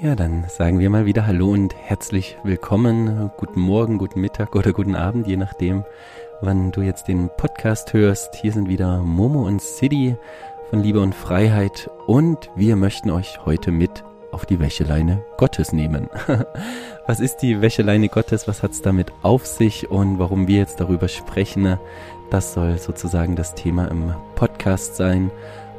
Ja, dann sagen wir mal wieder Hallo und herzlich willkommen. Guten Morgen, guten Mittag oder guten Abend, je nachdem, wann du jetzt den Podcast hörst. Hier sind wieder Momo und City von Liebe und Freiheit und wir möchten euch heute mit auf die Wäscheleine Gottes nehmen. was ist die Wäscheleine Gottes? Was hat es damit auf sich und warum wir jetzt darüber sprechen? Das soll sozusagen das Thema im Podcast sein.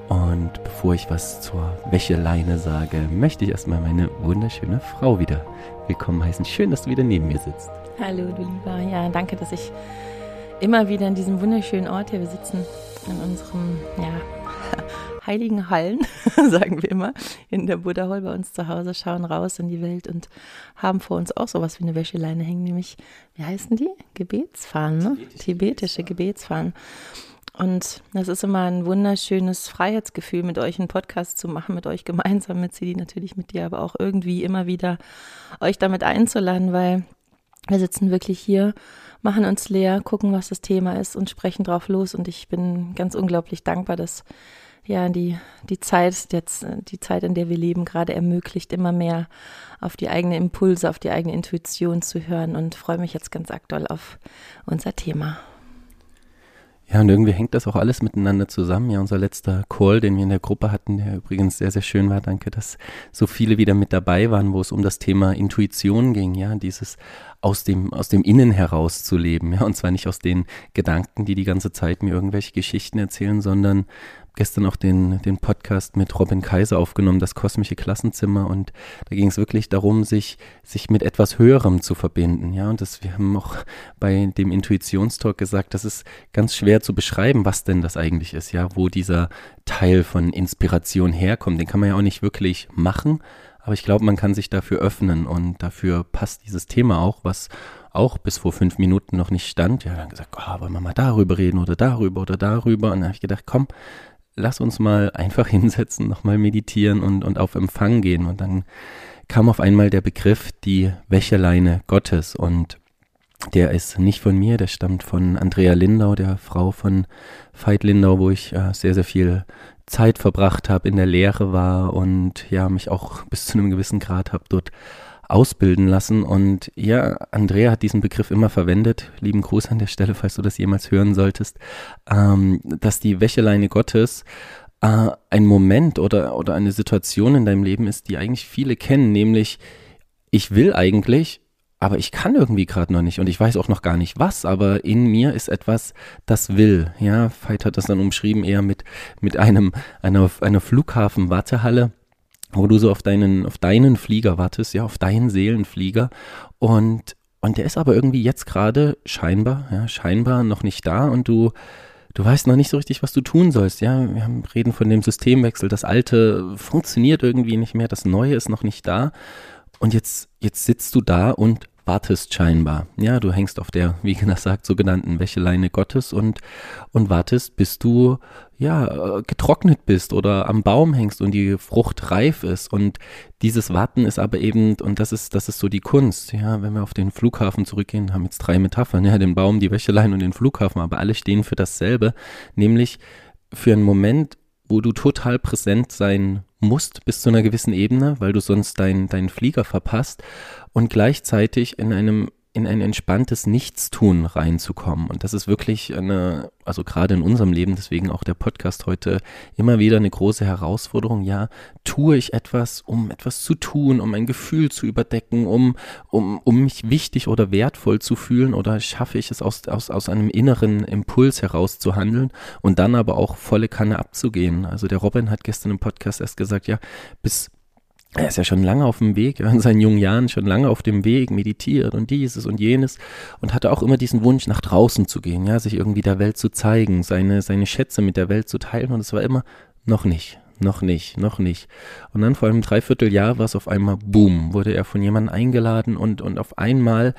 Und bevor ich was zur Wäscheleine sage, möchte ich erstmal meine wunderschöne Frau wieder willkommen heißen. Schön, dass du wieder neben mir sitzt. Hallo, du Lieber. Ja, danke, dass ich immer wieder in diesem wunderschönen Ort hier, wir sitzen in unserem, ja, heiligen Hallen, sagen wir immer, in der Buddha Hall bei uns zu Hause, schauen raus in die Welt und haben vor uns auch sowas wie eine Wäscheleine hängen, nämlich, wie heißen die? Gebetsfahnen, ne? Tibetische, Tibetische Gebetsfahnen. Und das ist immer ein wunderschönes Freiheitsgefühl, mit euch einen Podcast zu machen, mit euch gemeinsam, mit Sidi natürlich mit dir, aber auch irgendwie immer wieder euch damit einzuladen, weil wir sitzen wirklich hier, machen uns leer, gucken, was das Thema ist und sprechen drauf los. Und ich bin ganz unglaublich dankbar, dass ja die, die Zeit, jetzt, die Zeit, in der wir leben, gerade ermöglicht, immer mehr auf die eigene Impulse, auf die eigene Intuition zu hören und freue mich jetzt ganz aktuell auf unser Thema. Ja, und irgendwie hängt das auch alles miteinander zusammen. Ja, unser letzter Call, den wir in der Gruppe hatten, der übrigens sehr, sehr schön war. Danke, dass so viele wieder mit dabei waren, wo es um das Thema Intuition ging. Ja, dieses aus dem, aus dem Innen heraus zu leben. Ja, und zwar nicht aus den Gedanken, die die ganze Zeit mir irgendwelche Geschichten erzählen, sondern gestern auch den, den Podcast mit Robin Kaiser aufgenommen, das kosmische Klassenzimmer. Und da ging es wirklich darum, sich, sich mit etwas Höherem zu verbinden. Ja, und das, wir haben auch bei dem Intuitionstalk gesagt, das ist ganz schwer zu beschreiben, was denn das eigentlich ist, ja, wo dieser Teil von Inspiration herkommt. Den kann man ja auch nicht wirklich machen. Aber ich glaube, man kann sich dafür öffnen und dafür passt dieses Thema auch, was auch bis vor fünf Minuten noch nicht stand. Ja, dann gesagt, oh, wollen wir mal darüber reden oder darüber oder darüber. Und dann habe ich gedacht, komm, lass uns mal einfach hinsetzen, nochmal meditieren und, und auf Empfang gehen. Und dann kam auf einmal der Begriff die Wäscheleine Gottes und der ist nicht von mir, der stammt von Andrea Lindau, der Frau von Veit Lindau, wo ich äh, sehr, sehr viel Zeit verbracht habe, in der Lehre war und ja, mich auch bis zu einem gewissen Grad habe dort ausbilden lassen. Und ja, Andrea hat diesen Begriff immer verwendet. Lieben Gruß an der Stelle, falls du das jemals hören solltest, ähm, dass die Wäscheleine Gottes äh, ein Moment oder, oder eine Situation in deinem Leben ist, die eigentlich viele kennen, nämlich ich will eigentlich, aber ich kann irgendwie gerade noch nicht und ich weiß auch noch gar nicht was, aber in mir ist etwas, das will. Ja, Veit hat das dann umschrieben eher mit, mit einem, einer, einer Flughafen-Wartehalle wo du so auf deinen, auf deinen Flieger wartest, ja, auf deinen Seelenflieger. Und, und der ist aber irgendwie jetzt gerade scheinbar, ja, scheinbar noch nicht da. Und du, du weißt noch nicht so richtig, was du tun sollst, ja, wir haben, reden von dem Systemwechsel, das Alte funktioniert irgendwie nicht mehr, das Neue ist noch nicht da. Und jetzt, jetzt sitzt du da und wartest scheinbar. Ja, du hängst auf der, wie gesagt, sogenannten Wäscheleine Gottes und, und wartest, bis du, ja, äh, getrocknet bist oder am Baum hängst und die Frucht reif ist. Und dieses Warten ist aber eben, und das ist, das ist so die Kunst. Ja, wenn wir auf den Flughafen zurückgehen, haben jetzt drei Metaphern, ja, den Baum, die Wäscheleine und den Flughafen, aber alle stehen für dasselbe, nämlich für einen Moment, wo du total präsent sein musst bis zu einer gewissen Ebene, weil du sonst deinen dein Flieger verpasst und gleichzeitig in einem in ein entspanntes Nichtstun reinzukommen. Und das ist wirklich eine, also gerade in unserem Leben, deswegen auch der Podcast heute, immer wieder eine große Herausforderung. Ja, tue ich etwas, um etwas zu tun, um ein Gefühl zu überdecken, um, um, um mich wichtig oder wertvoll zu fühlen oder schaffe ich es aus, aus, aus einem inneren Impuls heraus zu handeln und dann aber auch volle Kanne abzugehen. Also der Robin hat gestern im Podcast erst gesagt, ja, bis, er ist ja schon lange auf dem Weg, in seinen jungen Jahren schon lange auf dem Weg, meditiert und dieses und jenes und hatte auch immer diesen Wunsch, nach draußen zu gehen, ja, sich irgendwie der Welt zu zeigen, seine, seine Schätze mit der Welt zu teilen und es war immer noch nicht, noch nicht, noch nicht. Und dann vor einem Dreivierteljahr war es auf einmal, boom, wurde er von jemandem eingeladen und, und auf einmal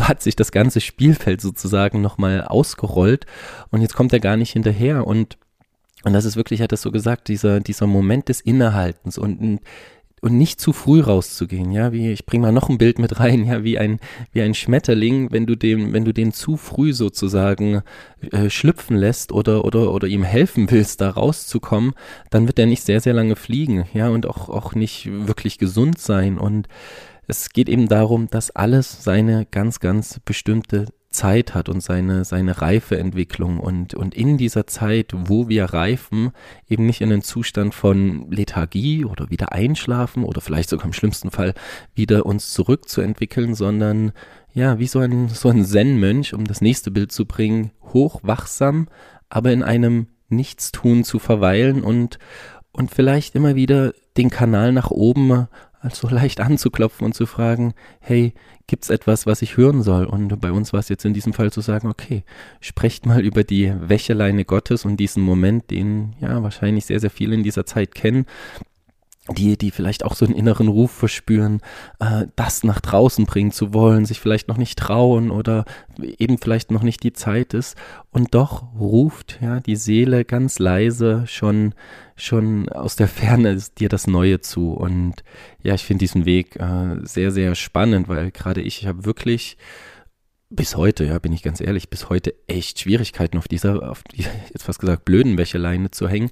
hat sich das ganze Spielfeld sozusagen nochmal ausgerollt und jetzt kommt er gar nicht hinterher und und das ist wirklich, hat das so gesagt, dieser, dieser Moment des Innehaltens und und nicht zu früh rauszugehen, ja, wie ich bringe mal noch ein Bild mit rein, ja, wie ein wie ein Schmetterling, wenn du dem wenn du den zu früh sozusagen äh, schlüpfen lässt oder oder oder ihm helfen willst, da rauszukommen, dann wird er nicht sehr sehr lange fliegen, ja, und auch auch nicht wirklich gesund sein. Und es geht eben darum, dass alles seine ganz ganz bestimmte Zeit hat und seine, seine Reifeentwicklung. Und, und in dieser Zeit, wo wir reifen, eben nicht in einen Zustand von Lethargie oder wieder einschlafen oder vielleicht sogar im schlimmsten Fall wieder uns zurückzuentwickeln, sondern ja, wie so ein, so ein Zen-Mönch, um das nächste Bild zu bringen, hochwachsam, aber in einem Nichtstun zu verweilen und, und vielleicht immer wieder den Kanal nach oben also leicht anzuklopfen und zu fragen, hey, gibt's etwas, was ich hören soll? Und bei uns war es jetzt in diesem Fall zu sagen, okay, sprecht mal über die Wäscheleine Gottes und diesen Moment, den ja wahrscheinlich sehr, sehr viele in dieser Zeit kennen, die, die vielleicht auch so einen inneren Ruf verspüren, äh, das nach draußen bringen zu wollen, sich vielleicht noch nicht trauen oder eben vielleicht noch nicht die Zeit ist. Und doch ruft ja die Seele ganz leise schon, schon aus der Ferne dir das Neue zu. Und ja, ich finde diesen Weg äh, sehr, sehr spannend, weil gerade ich, ich habe wirklich bis heute, ja, bin ich ganz ehrlich, bis heute echt Schwierigkeiten auf dieser, auf die, jetzt fast gesagt, blöden Wäscheleine zu hängen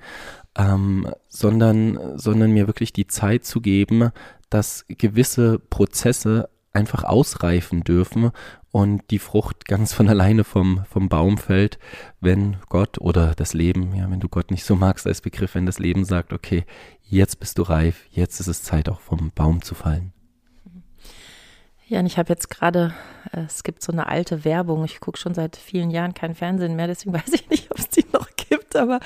ähm, sondern, sondern mir wirklich die Zeit zu geben, dass gewisse Prozesse einfach ausreifen dürfen und die Frucht ganz von alleine vom, vom Baum fällt, wenn Gott oder das Leben, ja, wenn du Gott nicht so magst als Begriff, wenn das Leben sagt, okay, jetzt bist du reif, jetzt ist es Zeit auch vom Baum zu fallen. Ja, und ich habe jetzt gerade, äh, es gibt so eine alte Werbung, ich gucke schon seit vielen Jahren kein Fernsehen mehr, deswegen weiß ich nicht, ob es die noch gibt, aber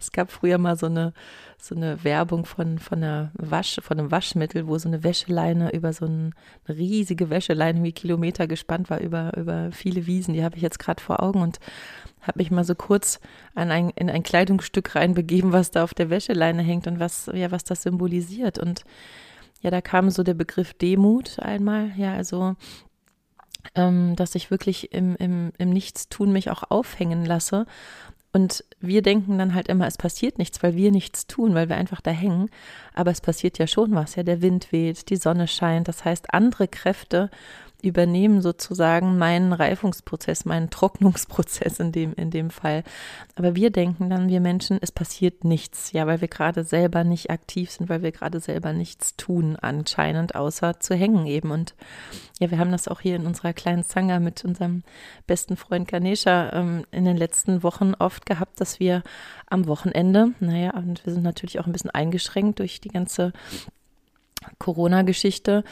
es gab früher mal so eine, so eine Werbung von, von, einer Wasch, von einem Waschmittel, wo so eine Wäscheleine über so ein, eine riesige Wäscheleine wie Kilometer gespannt war über, über viele Wiesen. Die habe ich jetzt gerade vor Augen und habe mich mal so kurz an ein, in ein Kleidungsstück reinbegeben, was da auf der Wäscheleine hängt und was, ja, was das symbolisiert. Und ja, da kam so der Begriff Demut einmal, ja, also ähm, dass ich wirklich im, im, im Nichtstun mich auch aufhängen lasse. Und wir denken dann halt immer, es passiert nichts, weil wir nichts tun, weil wir einfach da hängen. Aber es passiert ja schon was, ja, der Wind weht, die Sonne scheint. Das heißt, andere Kräfte übernehmen sozusagen meinen Reifungsprozess, meinen Trocknungsprozess in dem, in dem Fall. Aber wir denken dann, wir Menschen, es passiert nichts, ja, weil wir gerade selber nicht aktiv sind, weil wir gerade selber nichts tun, anscheinend, außer zu hängen eben. Und ja, wir haben das auch hier in unserer kleinen Zanga mit unserem besten Freund Ganesha ähm, in den letzten Wochen oft gehabt, dass wir am Wochenende, naja, und wir sind natürlich auch ein bisschen eingeschränkt durch die ganze Corona-Geschichte.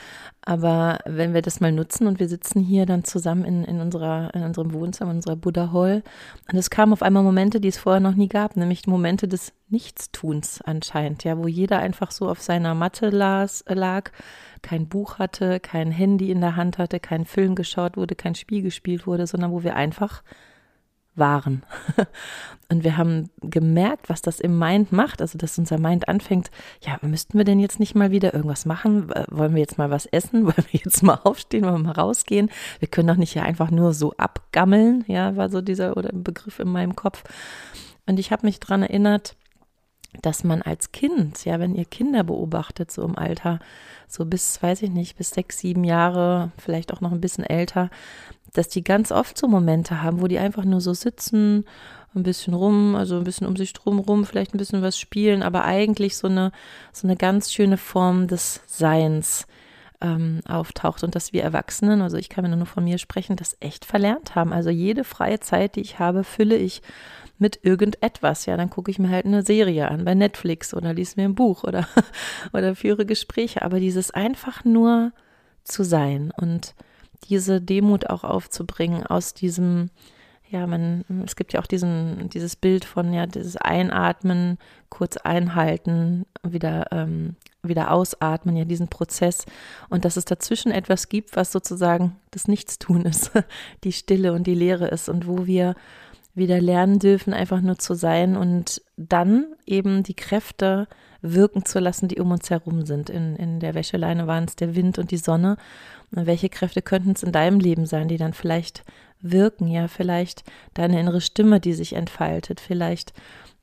Aber wenn wir das mal nutzen und wir sitzen hier dann zusammen in, in, unserer, in unserem Wohnzimmer, in unserer Buddha Hall, und es kamen auf einmal Momente, die es vorher noch nie gab, nämlich Momente des Nichtstuns anscheinend, ja, wo jeder einfach so auf seiner Matte las, lag, kein Buch hatte, kein Handy in der Hand hatte, kein Film geschaut wurde, kein Spiel gespielt wurde, sondern wo wir einfach waren. Und wir haben gemerkt, was das im Mind macht, also dass unser Mind anfängt, ja, müssten wir denn jetzt nicht mal wieder irgendwas machen? Wollen wir jetzt mal was essen? Wollen wir jetzt mal aufstehen? Wollen wir mal rausgehen? Wir können doch nicht ja einfach nur so abgammeln, ja, war so dieser oder Begriff in meinem Kopf. Und ich habe mich daran erinnert, dass man als Kind, ja, wenn ihr Kinder beobachtet, so im Alter, so bis, weiß ich nicht, bis sechs, sieben Jahre, vielleicht auch noch ein bisschen älter, dass die ganz oft so Momente haben, wo die einfach nur so sitzen, ein bisschen rum, also ein bisschen um sich drum rum, vielleicht ein bisschen was spielen, aber eigentlich so eine, so eine ganz schöne Form des Seins ähm, auftaucht und dass wir Erwachsenen, also ich kann nur von mir sprechen, das echt verlernt haben. Also jede freie Zeit, die ich habe, fülle ich mit irgendetwas. Ja, dann gucke ich mir halt eine Serie an bei Netflix oder lese mir ein Buch oder, oder führe Gespräche. Aber dieses einfach nur zu sein und diese Demut auch aufzubringen aus diesem, ja, man, es gibt ja auch diesen, dieses Bild von, ja, dieses Einatmen, kurz einhalten, wieder, ähm, wieder ausatmen, ja, diesen Prozess und dass es dazwischen etwas gibt, was sozusagen das Nichtstun ist, die Stille und die Leere ist und wo wir wieder lernen dürfen, einfach nur zu sein und dann eben die Kräfte wirken zu lassen, die um uns herum sind. In, in der Wäscheleine waren es der Wind und die Sonne. Und welche Kräfte könnten es in deinem Leben sein, die dann vielleicht wirken? Ja, vielleicht deine innere Stimme, die sich entfaltet, vielleicht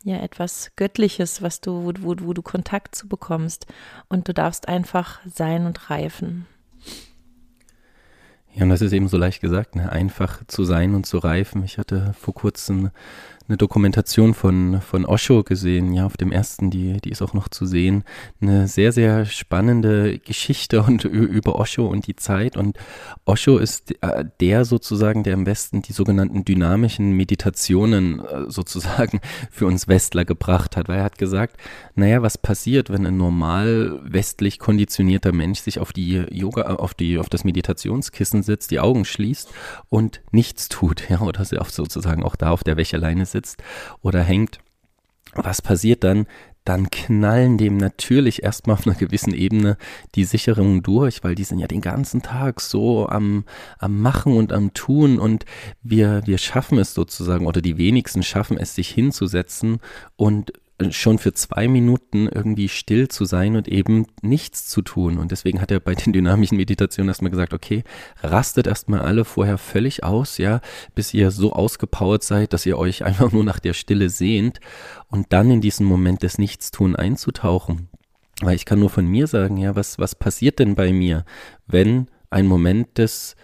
ja etwas Göttliches, was du, wo, wo, wo du Kontakt zu bekommst und du darfst einfach sein und reifen. Ja, und das ist eben so leicht gesagt, ne? einfach zu sein und zu reifen. Ich hatte vor kurzem eine Dokumentation von, von Osho gesehen, ja, auf dem ersten, die, die ist auch noch zu sehen. Eine sehr, sehr spannende Geschichte und über Osho und die Zeit. Und Osho ist äh, der sozusagen, der im Westen die sogenannten dynamischen Meditationen äh, sozusagen für uns Westler gebracht hat, weil er hat gesagt, naja, was passiert, wenn ein normal westlich konditionierter Mensch sich auf die Yoga, auf die, auf das Meditationskissen sitzt, die Augen schließt und nichts tut, ja, oder sozusagen auch da auf der Wäscheleine sitzt sitzt oder hängt, was passiert dann? Dann knallen dem natürlich erstmal auf einer gewissen Ebene die Sicherungen durch, weil die sind ja den ganzen Tag so am, am Machen und am Tun und wir, wir schaffen es sozusagen oder die wenigsten schaffen es, sich hinzusetzen und schon für zwei Minuten irgendwie still zu sein und eben nichts zu tun. Und deswegen hat er bei den dynamischen Meditationen erstmal gesagt, okay, rastet erstmal alle vorher völlig aus, ja, bis ihr so ausgepowert seid, dass ihr euch einfach nur nach der Stille sehnt und dann in diesen Moment des Nichtstun einzutauchen. Weil ich kann nur von mir sagen, ja, was, was passiert denn bei mir, wenn ein Moment des,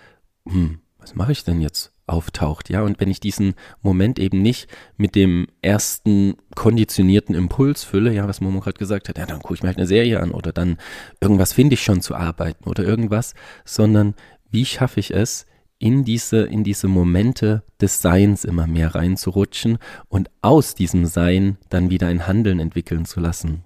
hm, was mache ich denn jetzt? Auftaucht, ja. Und wenn ich diesen Moment eben nicht mit dem ersten konditionierten Impuls fülle, ja, was Momo gerade gesagt hat, ja, dann gucke ich mir halt eine Serie an oder dann irgendwas finde ich schon zu arbeiten oder irgendwas, sondern wie schaffe ich es, in diese, in diese Momente des Seins immer mehr reinzurutschen und aus diesem Sein dann wieder ein Handeln entwickeln zu lassen.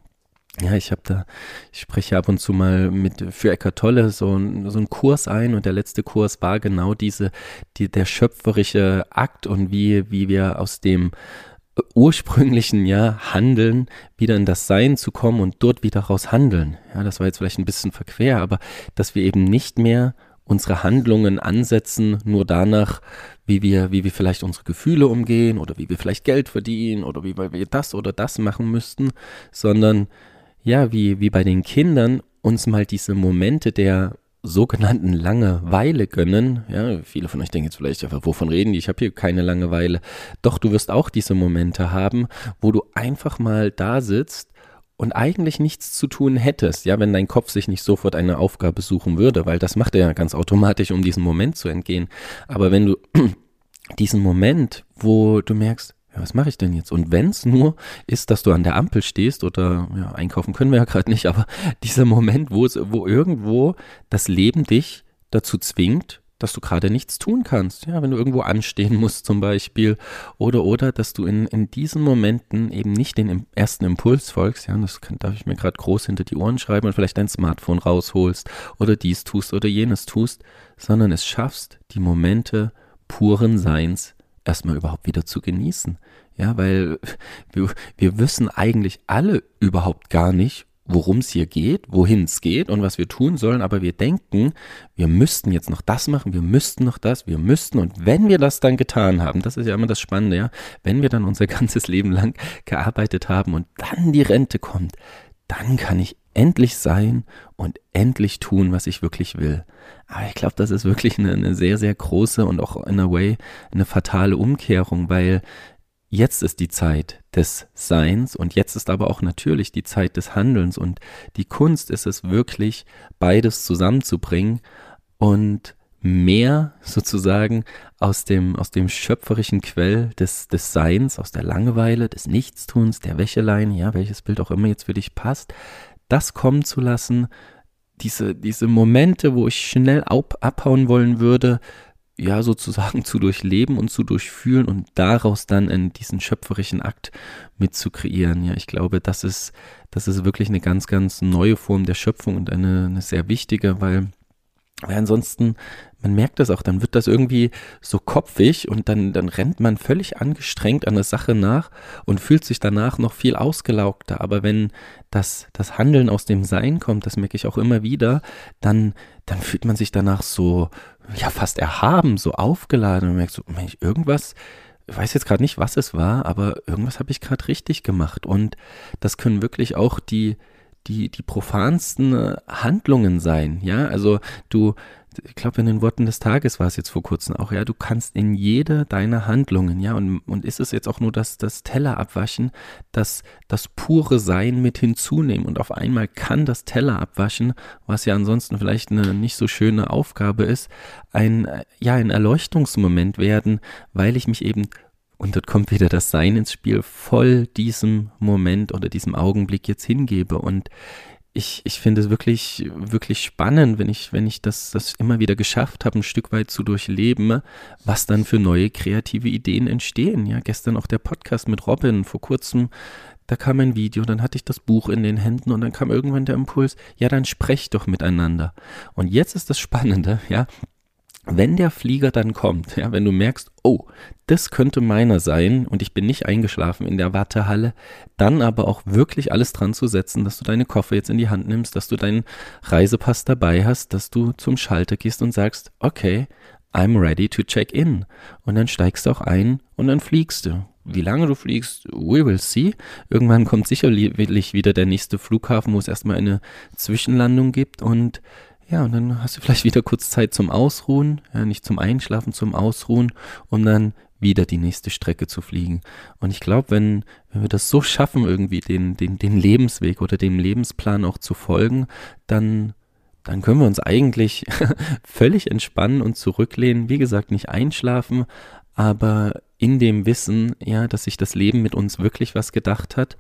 Ja, ich habe da, ich spreche ab und zu mal mit für Eckart Tolle so, so einen Kurs ein und der letzte Kurs war genau diese, die, der schöpferische Akt und wie, wie wir aus dem ursprünglichen ja Handeln wieder in das Sein zu kommen und dort wieder raus handeln. Ja, das war jetzt vielleicht ein bisschen verquer, aber dass wir eben nicht mehr unsere Handlungen ansetzen, nur danach, wie wir, wie wir vielleicht unsere Gefühle umgehen oder wie wir vielleicht Geld verdienen oder wie wir das oder das machen müssten, sondern ja, wie, wie bei den Kindern uns mal diese Momente der sogenannten Langeweile gönnen. Ja, viele von euch denken jetzt vielleicht, ja, wovon reden die? Ich habe hier keine Langeweile. Doch du wirst auch diese Momente haben, wo du einfach mal da sitzt und eigentlich nichts zu tun hättest, ja, wenn dein Kopf sich nicht sofort eine Aufgabe suchen würde, weil das macht er ja ganz automatisch, um diesem Moment zu entgehen. Aber wenn du diesen Moment, wo du merkst, ja, was mache ich denn jetzt? Und wenn es nur ist, dass du an der Ampel stehst oder ja, einkaufen können wir ja gerade nicht, aber dieser Moment, wo es, wo irgendwo das Leben dich dazu zwingt, dass du gerade nichts tun kannst. Ja, wenn du irgendwo anstehen musst zum Beispiel oder oder, dass du in, in diesen Momenten eben nicht den ersten Impuls folgst. Ja, das kann, darf ich mir gerade groß hinter die Ohren schreiben und vielleicht dein Smartphone rausholst oder dies tust oder jenes tust, sondern es schaffst, die Momente puren Seins erstmal überhaupt wieder zu genießen. Ja, weil wir, wir wissen eigentlich alle überhaupt gar nicht, worum es hier geht, wohin es geht und was wir tun sollen, aber wir denken, wir müssten jetzt noch das machen, wir müssten noch das, wir müssten und wenn wir das dann getan haben, das ist ja immer das Spannende, ja, wenn wir dann unser ganzes Leben lang gearbeitet haben und dann die Rente kommt, dann kann ich endlich sein und endlich tun, was ich wirklich will. Aber ich glaube, das ist wirklich eine, eine, sehr, sehr große und auch in a way eine fatale Umkehrung, weil jetzt ist die Zeit des Seins und jetzt ist aber auch natürlich die Zeit des Handelns und die Kunst ist es wirklich, beides zusammenzubringen und mehr sozusagen aus dem, aus dem schöpferischen Quell des, des Seins, aus der Langeweile, des Nichtstuns, der Wäscheleine, ja, welches Bild auch immer jetzt für dich passt, das kommen zu lassen, diese, diese Momente, wo ich schnell ab, abhauen wollen würde, ja, sozusagen zu durchleben und zu durchfühlen und daraus dann in diesen schöpferischen Akt mit zu kreieren. Ja, ich glaube, das ist, das ist wirklich eine ganz, ganz neue Form der Schöpfung und eine, eine sehr wichtige, weil weil ansonsten, man merkt das auch, dann wird das irgendwie so kopfig und dann, dann rennt man völlig angestrengt an der Sache nach und fühlt sich danach noch viel ausgelaugter. Aber wenn das, das Handeln aus dem Sein kommt, das merke ich auch immer wieder, dann, dann fühlt man sich danach so, ja, fast erhaben, so aufgeladen und merkt so, Mensch, irgendwas, ich weiß jetzt gerade nicht, was es war, aber irgendwas habe ich gerade richtig gemacht. Und das können wirklich auch die, die, die profansten äh, Handlungen sein, ja, also du, ich glaube, in den Worten des Tages war es jetzt vor kurzem auch, ja, du kannst in jede deiner Handlungen, ja, und, und ist es jetzt auch nur das, das Teller abwaschen, das, das pure Sein mit hinzunehmen? Und auf einmal kann das Teller abwaschen, was ja ansonsten vielleicht eine nicht so schöne Aufgabe ist, ein, ja, ein Erleuchtungsmoment werden, weil ich mich eben und dort kommt wieder das Sein ins Spiel, voll diesem Moment oder diesem Augenblick jetzt hingebe. Und ich, ich finde es wirklich, wirklich spannend, wenn ich, wenn ich das, das immer wieder geschafft habe, ein Stück weit zu durchleben, was dann für neue kreative Ideen entstehen. Ja, gestern auch der Podcast mit Robin, vor kurzem, da kam ein Video, dann hatte ich das Buch in den Händen und dann kam irgendwann der Impuls, ja, dann sprecht doch miteinander. Und jetzt ist das Spannende, ja, wenn der Flieger dann kommt, ja, wenn du merkst, oh, das könnte meiner sein und ich bin nicht eingeschlafen in der Wartehalle, dann aber auch wirklich alles dran zu setzen, dass du deine Koffer jetzt in die Hand nimmst, dass du deinen Reisepass dabei hast, dass du zum Schalter gehst und sagst, okay, I'm ready to check in. Und dann steigst du auch ein und dann fliegst du. Wie lange du fliegst, we will see. Irgendwann kommt sicherlich wieder der nächste Flughafen, wo es erstmal eine Zwischenlandung gibt und ja, und dann hast du vielleicht wieder kurz Zeit zum Ausruhen, ja, nicht zum Einschlafen, zum Ausruhen, um dann wieder die nächste Strecke zu fliegen. Und ich glaube, wenn, wenn wir das so schaffen, irgendwie den, den, den Lebensweg oder dem Lebensplan auch zu folgen, dann, dann können wir uns eigentlich völlig entspannen und zurücklehnen. Wie gesagt, nicht einschlafen, aber in dem Wissen, ja, dass sich das Leben mit uns wirklich was gedacht hat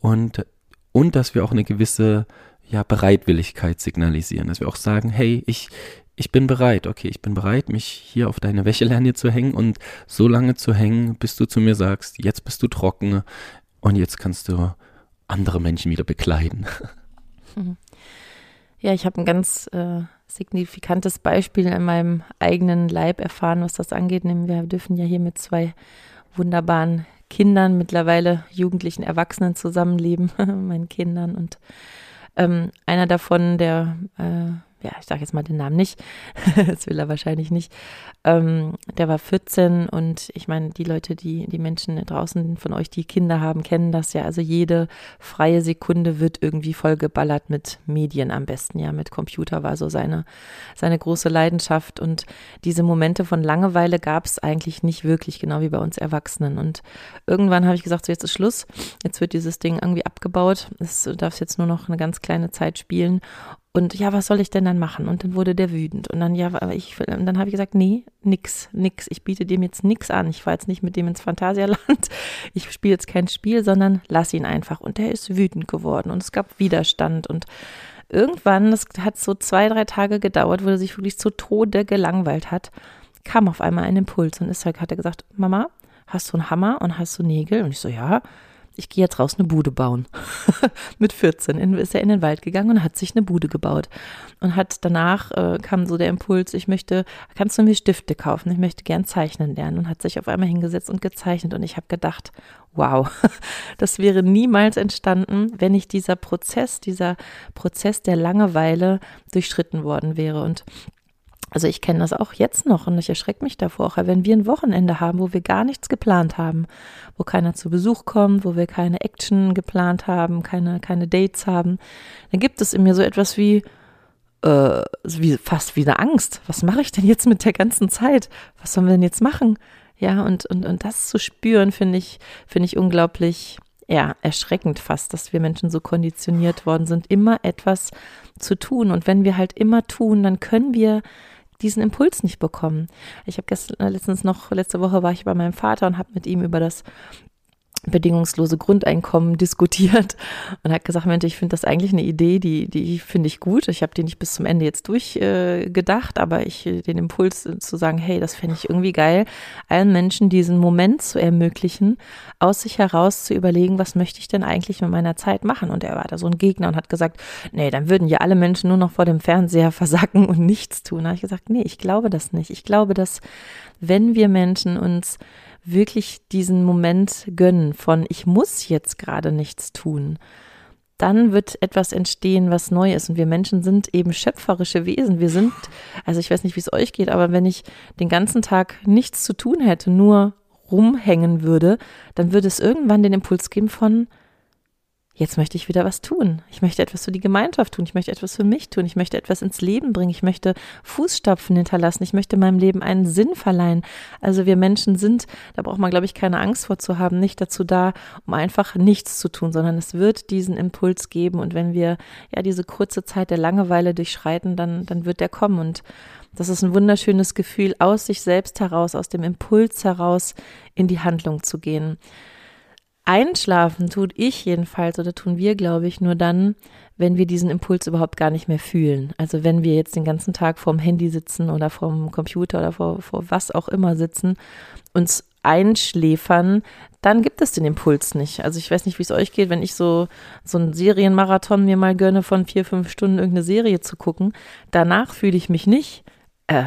und, und dass wir auch eine gewisse ja, Bereitwilligkeit signalisieren, dass wir auch sagen, hey, ich, ich bin bereit, okay, ich bin bereit, mich hier auf deine Wäscheleine zu hängen und so lange zu hängen, bis du zu mir sagst, jetzt bist du trocken und jetzt kannst du andere Menschen wieder bekleiden. Ja, ich habe ein ganz äh, signifikantes Beispiel in meinem eigenen Leib erfahren, was das angeht. Wir dürfen ja hier mit zwei wunderbaren Kindern, mittlerweile jugendlichen Erwachsenen zusammenleben, meinen Kindern und ähm, einer davon, der äh, ja, ich sage jetzt mal den Namen nicht, das will er wahrscheinlich nicht. Ähm, der war 14 und ich meine, die Leute, die, die Menschen draußen von euch, die Kinder haben, kennen das ja. Also jede freie Sekunde wird irgendwie vollgeballert mit Medien am besten, ja, mit Computer war so seine, seine große Leidenschaft. Und diese Momente von Langeweile gab es eigentlich nicht wirklich, genau wie bei uns Erwachsenen. Und irgendwann habe ich gesagt, so jetzt ist Schluss, jetzt wird dieses Ding irgendwie abgebaut. Es darf jetzt nur noch eine ganz kleine Zeit spielen. Und ja, was soll ich denn dann machen? Und dann wurde der wütend. Und dann, ja, ich, und dann habe ich gesagt, nee, nix, nix. Ich biete dem jetzt nix an. Ich fahre jetzt nicht mit dem ins Phantasialand. Ich spiele jetzt kein Spiel, sondern lass ihn einfach. Und der ist wütend geworden. Und es gab Widerstand. Und irgendwann, das hat so zwei, drei Tage gedauert, wo er sich wirklich zu Tode gelangweilt hat, kam auf einmal ein Impuls. Und ist, hat er gesagt, Mama, hast du einen Hammer und hast du Nägel? Und ich so, ja ich gehe jetzt raus eine Bude bauen. Mit 14 in, ist er in den Wald gegangen und hat sich eine Bude gebaut. Und hat danach äh, kam so der Impuls, ich möchte, kannst du mir Stifte kaufen? Ich möchte gern zeichnen lernen. Und hat sich auf einmal hingesetzt und gezeichnet. Und ich habe gedacht, wow, das wäre niemals entstanden, wenn nicht dieser Prozess, dieser Prozess der Langeweile durchschritten worden wäre. Und also ich kenne das auch jetzt noch und ich erschrecke mich davor, auch wenn wir ein Wochenende haben, wo wir gar nichts geplant haben, wo keiner zu Besuch kommt, wo wir keine Action geplant haben, keine, keine Dates haben, dann gibt es in mir so etwas wie, äh, wie fast wie eine Angst. Was mache ich denn jetzt mit der ganzen Zeit? Was sollen wir denn jetzt machen? Ja, und, und, und das zu spüren, finde ich, finde ich unglaublich, ja, erschreckend fast, dass wir Menschen so konditioniert worden sind, immer etwas zu tun. Und wenn wir halt immer tun, dann können wir diesen Impuls nicht bekommen. Ich habe gestern äh, letztens noch letzte Woche war ich bei meinem Vater und habe mit ihm über das bedingungslose Grundeinkommen diskutiert und hat gesagt, Mensch, ich finde das eigentlich eine Idee, die, die finde ich gut. Ich habe die nicht bis zum Ende jetzt durchgedacht, äh, aber ich den Impuls zu sagen, hey, das fände ich irgendwie geil, allen Menschen diesen Moment zu ermöglichen, aus sich heraus zu überlegen, was möchte ich denn eigentlich mit meiner Zeit machen? Und er war da so ein Gegner und hat gesagt, nee, dann würden ja alle Menschen nur noch vor dem Fernseher versacken und nichts tun. Da habe ich gesagt, nee, ich glaube das nicht. Ich glaube, dass wenn wir Menschen uns wirklich diesen Moment gönnen von, ich muss jetzt gerade nichts tun, dann wird etwas entstehen, was neu ist. Und wir Menschen sind eben schöpferische Wesen. Wir sind, also ich weiß nicht, wie es euch geht, aber wenn ich den ganzen Tag nichts zu tun hätte, nur rumhängen würde, dann würde es irgendwann den Impuls geben von, jetzt möchte ich wieder was tun. Ich möchte etwas für die Gemeinschaft tun. Ich möchte etwas für mich tun. Ich möchte etwas ins Leben bringen. Ich möchte Fußstapfen hinterlassen. Ich möchte meinem Leben einen Sinn verleihen. Also wir Menschen sind, da braucht man, glaube ich, keine Angst vor zu haben, nicht dazu da, um einfach nichts zu tun, sondern es wird diesen Impuls geben. Und wenn wir ja diese kurze Zeit der Langeweile durchschreiten, dann, dann wird der kommen. Und das ist ein wunderschönes Gefühl, aus sich selbst heraus, aus dem Impuls heraus in die Handlung zu gehen. Einschlafen tut ich jedenfalls oder tun wir, glaube ich, nur dann, wenn wir diesen Impuls überhaupt gar nicht mehr fühlen. Also wenn wir jetzt den ganzen Tag vorm Handy sitzen oder vorm Computer oder vor, vor was auch immer sitzen, uns einschläfern, dann gibt es den Impuls nicht. Also ich weiß nicht, wie es euch geht, wenn ich so, so einen Serienmarathon mir mal gönne, von vier, fünf Stunden irgendeine Serie zu gucken, danach fühle ich mich nicht äh,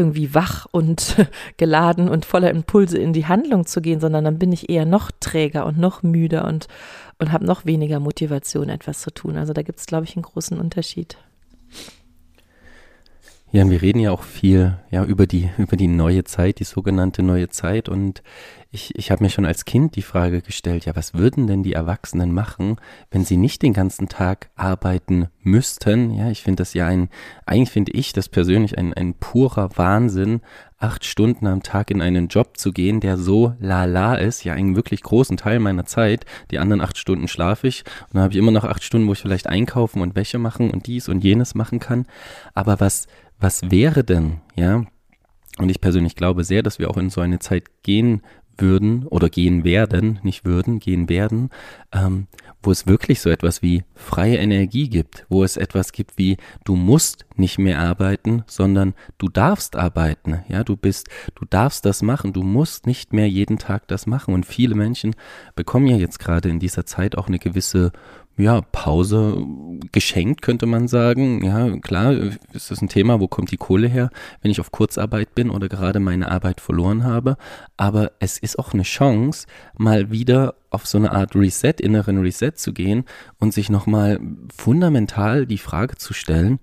irgendwie wach und geladen und voller Impulse in die Handlung zu gehen, sondern dann bin ich eher noch träger und noch müder und, und habe noch weniger Motivation, etwas zu tun. Also da gibt es, glaube ich, einen großen Unterschied. Ja, wir reden ja auch viel ja, über, die, über die neue Zeit, die sogenannte neue Zeit. Und ich, ich habe mir schon als Kind die Frage gestellt, ja, was würden denn die Erwachsenen machen, wenn sie nicht den ganzen Tag arbeiten müssten? Ja, ich finde das ja ein, eigentlich finde ich das persönlich ein, ein purer Wahnsinn, acht Stunden am Tag in einen Job zu gehen, der so lala ist, ja einen wirklich großen Teil meiner Zeit. Die anderen acht Stunden schlafe ich und dann habe ich immer noch acht Stunden, wo ich vielleicht einkaufen und Wäsche machen und dies und jenes machen kann. Aber was, was wäre denn, ja? Und ich persönlich glaube sehr, dass wir auch in so eine Zeit gehen würden oder gehen werden, nicht würden, gehen werden, ähm, wo es wirklich so etwas wie freie Energie gibt, wo es etwas gibt wie du musst nicht mehr arbeiten, sondern du darfst arbeiten. Ja, du bist, du darfst das machen, du musst nicht mehr jeden Tag das machen. Und viele Menschen bekommen ja jetzt gerade in dieser Zeit auch eine gewisse ja, Pause geschenkt, könnte man sagen. Ja, klar, ist das ein Thema, wo kommt die Kohle her, wenn ich auf Kurzarbeit bin oder gerade meine Arbeit verloren habe. Aber es ist auch eine Chance, mal wieder auf so eine Art Reset, inneren Reset zu gehen und sich nochmal fundamental die Frage zu stellen,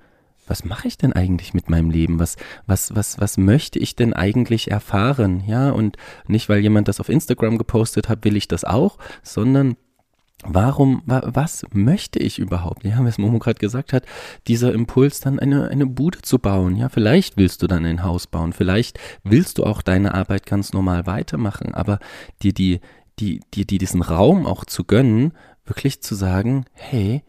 was mache ich denn eigentlich mit meinem Leben? Was, was, was, was möchte ich denn eigentlich erfahren? Ja, und nicht, weil jemand das auf Instagram gepostet hat, will ich das auch, sondern Warum, was möchte ich überhaupt? Ja, was Momo gerade gesagt hat, dieser Impuls, dann eine, eine Bude zu bauen. Ja, vielleicht willst du dann ein Haus bauen, vielleicht willst du auch deine Arbeit ganz normal weitermachen, aber dir die, die, dir die diesen Raum auch zu gönnen, wirklich zu sagen, hey,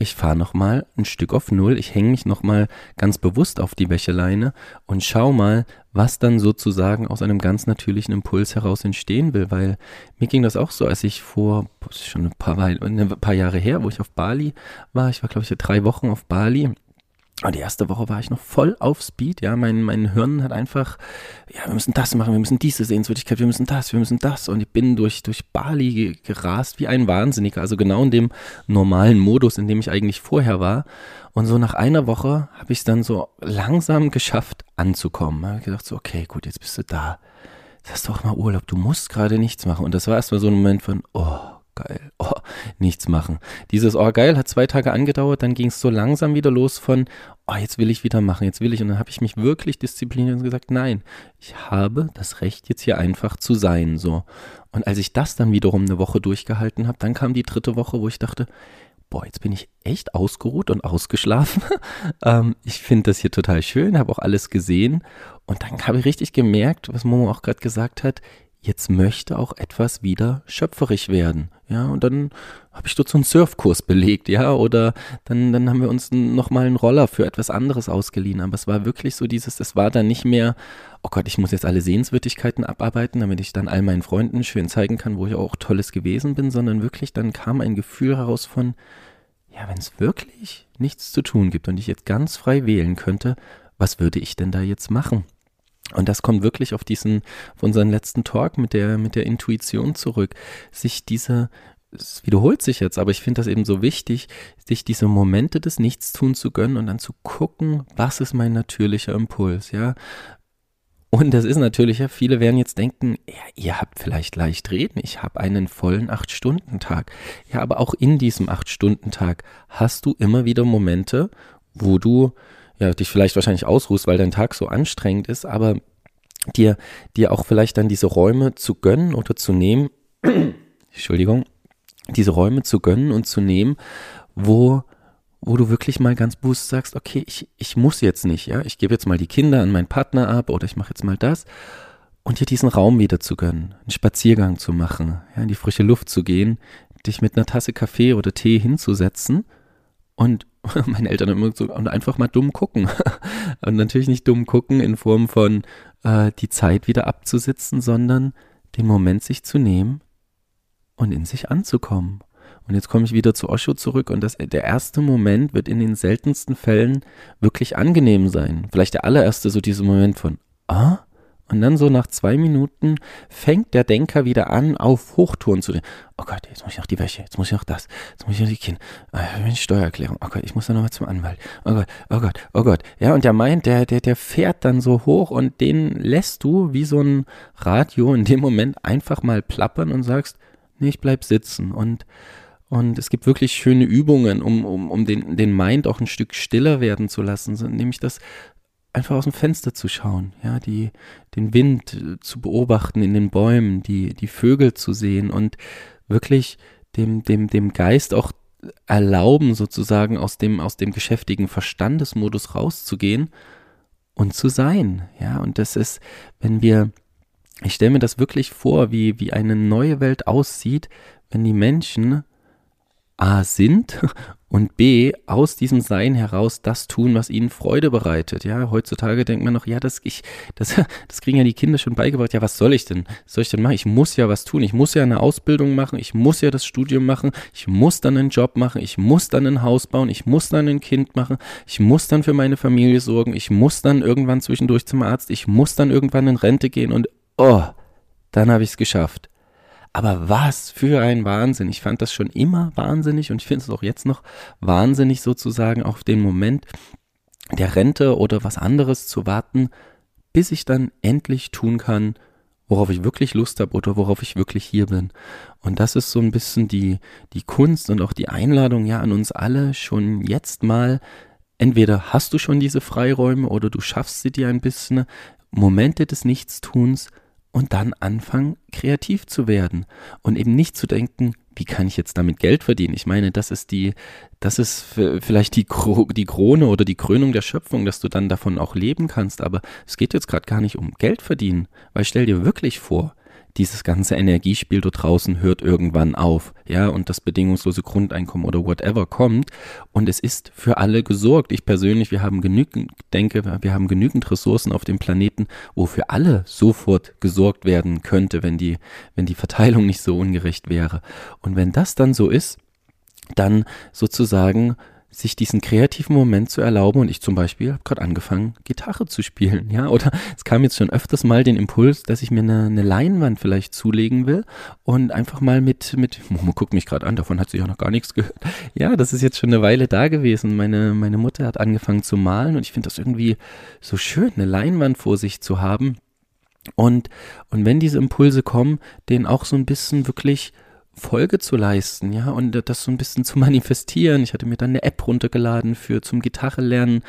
ich fahre nochmal ein Stück auf Null, ich hänge mich nochmal ganz bewusst auf die Wäscheleine und schau mal, was dann sozusagen aus einem ganz natürlichen Impuls heraus entstehen will, weil mir ging das auch so, als ich vor, schon ein paar, ein paar Jahre her, wo ich auf Bali war, ich war glaube ich drei Wochen auf Bali und die erste Woche war ich noch voll auf Speed, ja, mein, mein Hirn hat einfach, ja, wir müssen das machen, wir müssen diese Sehenswürdigkeit, wir müssen das, wir müssen das. Und ich bin durch, durch Bali gerast wie ein Wahnsinniger, also genau in dem normalen Modus, in dem ich eigentlich vorher war. Und so nach einer Woche habe ich es dann so langsam geschafft anzukommen, habe gedacht so, okay, gut, jetzt bist du da, das ist doch mal Urlaub, du musst gerade nichts machen. Und das war erstmal so ein Moment von, oh, geil, oh, nichts machen. Dieses, oh geil, hat zwei Tage angedauert, dann ging es so langsam wieder los von, oh, jetzt will ich wieder machen, jetzt will ich. Und dann habe ich mich wirklich diszipliniert und gesagt, nein, ich habe das Recht, jetzt hier einfach zu sein, so. Und als ich das dann wiederum eine Woche durchgehalten habe, dann kam die dritte Woche, wo ich dachte, boah, jetzt bin ich echt ausgeruht und ausgeschlafen. ähm, ich finde das hier total schön, habe auch alles gesehen. Und dann habe ich richtig gemerkt, was Momo auch gerade gesagt hat, jetzt möchte auch etwas wieder schöpferisch werden. Ja, und dann habe ich dort so einen Surfkurs belegt, ja, oder dann, dann haben wir uns nochmal einen Roller für etwas anderes ausgeliehen. Aber es war wirklich so dieses, es war dann nicht mehr, oh Gott, ich muss jetzt alle Sehenswürdigkeiten abarbeiten, damit ich dann all meinen Freunden schön zeigen kann, wo ich auch Tolles gewesen bin, sondern wirklich dann kam ein Gefühl heraus von, ja, wenn es wirklich nichts zu tun gibt und ich jetzt ganz frei wählen könnte, was würde ich denn da jetzt machen? Und das kommt wirklich auf diesen, auf unseren letzten Talk mit der, mit der Intuition zurück. Sich diese, es wiederholt sich jetzt, aber ich finde das eben so wichtig, sich diese Momente des Nichtstun zu gönnen und dann zu gucken, was ist mein natürlicher Impuls, ja. Und das ist natürlich, ja, viele werden jetzt denken, ja, ihr habt vielleicht leicht reden, ich habe einen vollen Acht-Stunden-Tag. Ja, aber auch in diesem Acht-Stunden-Tag hast du immer wieder Momente, wo du ja, dich vielleicht wahrscheinlich ausruhst, weil dein Tag so anstrengend ist, aber dir, dir auch vielleicht dann diese Räume zu gönnen oder zu nehmen, Entschuldigung, diese Räume zu gönnen und zu nehmen, wo wo du wirklich mal ganz bewusst sagst, okay, ich, ich muss jetzt nicht, ja, ich gebe jetzt mal die Kinder an meinen Partner ab oder ich mache jetzt mal das und dir diesen Raum wieder zu gönnen, einen Spaziergang zu machen, ja, in die frische Luft zu gehen, dich mit einer Tasse Kaffee oder Tee hinzusetzen und meine Eltern immer so, und einfach mal dumm gucken. und natürlich nicht dumm gucken in Form von äh, die Zeit wieder abzusitzen, sondern den Moment sich zu nehmen und in sich anzukommen. Und jetzt komme ich wieder zu Osho zurück und das, der erste Moment wird in den seltensten Fällen wirklich angenehm sein. Vielleicht der allererste, so dieser Moment von, ah, und dann so nach zwei Minuten fängt der Denker wieder an, auf Hochtouren zu denken. Oh Gott, jetzt muss ich noch die Wäsche, jetzt muss ich noch das, jetzt muss ich noch die Kinder, die Steuererklärung, oh Gott, ich muss dann nochmal zum Anwalt. Oh Gott, oh Gott, oh Gott. Ja, und der meint, der, der, der fährt dann so hoch und den lässt du wie so ein Radio in dem Moment einfach mal plappern und sagst, nee, ich bleib sitzen. Und, und es gibt wirklich schöne Übungen, um, um, um den, den Mind auch ein Stück stiller werden zu lassen, nämlich das einfach aus dem Fenster zu schauen, ja, die, den Wind äh, zu beobachten in den Bäumen, die, die Vögel zu sehen und wirklich dem, dem, dem Geist auch erlauben, sozusagen aus dem, aus dem geschäftigen Verstandesmodus rauszugehen und zu sein, ja, und das ist, wenn wir, ich stelle mir das wirklich vor, wie, wie eine neue Welt aussieht, wenn die Menschen A sind und B aus diesem Sein heraus das tun, was ihnen Freude bereitet. Ja, heutzutage denkt man noch, ja, das ich das das kriegen ja die Kinder schon beigebracht. Ja, was soll ich denn? Was soll ich denn machen? Ich muss ja was tun. Ich muss ja eine Ausbildung machen, ich muss ja das Studium machen, ich muss dann einen Job machen, ich muss dann ein Haus bauen, ich muss dann ein Kind machen, ich muss dann für meine Familie sorgen, ich muss dann irgendwann zwischendurch zum Arzt, ich muss dann irgendwann in Rente gehen und oh, dann habe ich es geschafft. Aber was für ein Wahnsinn. Ich fand das schon immer wahnsinnig und ich finde es auch jetzt noch wahnsinnig sozusagen auf den Moment der Rente oder was anderes zu warten, bis ich dann endlich tun kann, worauf ich wirklich Lust habe oder worauf ich wirklich hier bin. Und das ist so ein bisschen die, die Kunst und auch die Einladung ja an uns alle, schon jetzt mal, entweder hast du schon diese Freiräume oder du schaffst sie dir ein bisschen, Momente des Nichtstuns, und dann anfangen, kreativ zu werden und eben nicht zu denken, wie kann ich jetzt damit Geld verdienen? Ich meine, das ist die, das ist vielleicht die, die Krone oder die Krönung der Schöpfung, dass du dann davon auch leben kannst. Aber es geht jetzt gerade gar nicht um Geld verdienen, weil stell dir wirklich vor, dieses ganze Energiespiel dort draußen hört irgendwann auf, ja, und das bedingungslose Grundeinkommen oder whatever kommt und es ist für alle gesorgt. Ich persönlich, wir haben genügend, denke, wir haben genügend Ressourcen auf dem Planeten, wo für alle sofort gesorgt werden könnte, wenn die, wenn die Verteilung nicht so ungerecht wäre. Und wenn das dann so ist, dann sozusagen sich diesen kreativen Moment zu erlauben. Und ich zum Beispiel habe gerade angefangen, Gitarre zu spielen, ja. Oder es kam jetzt schon öfters mal den Impuls, dass ich mir eine, eine Leinwand vielleicht zulegen will und einfach mal mit, mit, Momo guckt mich gerade an, davon hat sie ja noch gar nichts gehört. Ja, das ist jetzt schon eine Weile da gewesen. Meine, meine Mutter hat angefangen zu malen und ich finde das irgendwie so schön, eine Leinwand vor sich zu haben. Und, und wenn diese Impulse kommen, den auch so ein bisschen wirklich Folge zu leisten, ja, und das so ein bisschen zu manifestieren. Ich hatte mir dann eine App runtergeladen für zum Gitarre lernen.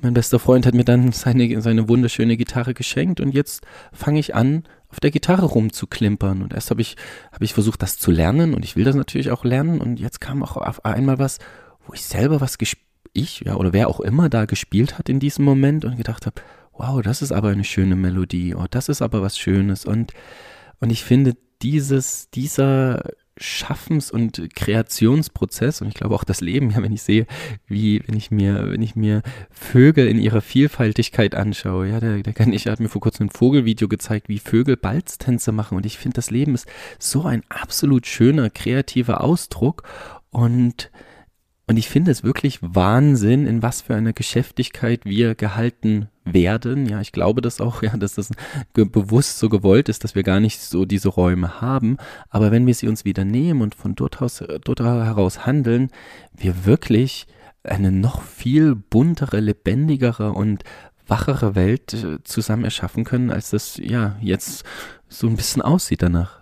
Mein bester Freund hat mir dann seine, seine wunderschöne Gitarre geschenkt und jetzt fange ich an, auf der Gitarre rumzuklimpern. Und erst habe ich, habe ich versucht, das zu lernen und ich will das natürlich auch lernen. Und jetzt kam auch auf einmal was, wo ich selber was gespielt, ich, ja, oder wer auch immer da gespielt hat in diesem Moment und gedacht habe, wow, das ist aber eine schöne Melodie, oh, das ist aber was Schönes. Und, und ich finde, dieses, dieser Schaffens- und Kreationsprozess und ich glaube auch das Leben, ja, wenn ich sehe, wie, wenn ich mir, wenn ich mir Vögel in ihrer Vielfaltigkeit anschaue, ja, der, der kann ich, hat mir vor kurzem ein Vogelvideo gezeigt, wie Vögel Balztänze machen und ich finde, das Leben ist so ein absolut schöner, kreativer Ausdruck und und ich finde es wirklich Wahnsinn, in was für einer Geschäftigkeit wir gehalten werden. Ja, ich glaube das auch, ja, dass das bewusst so gewollt ist, dass wir gar nicht so diese Räume haben. Aber wenn wir sie uns wieder nehmen und von dort, aus, dort heraus handeln, wir wirklich eine noch viel buntere, lebendigere und wachere Welt äh, zusammen erschaffen können, als das ja jetzt so ein bisschen aussieht danach.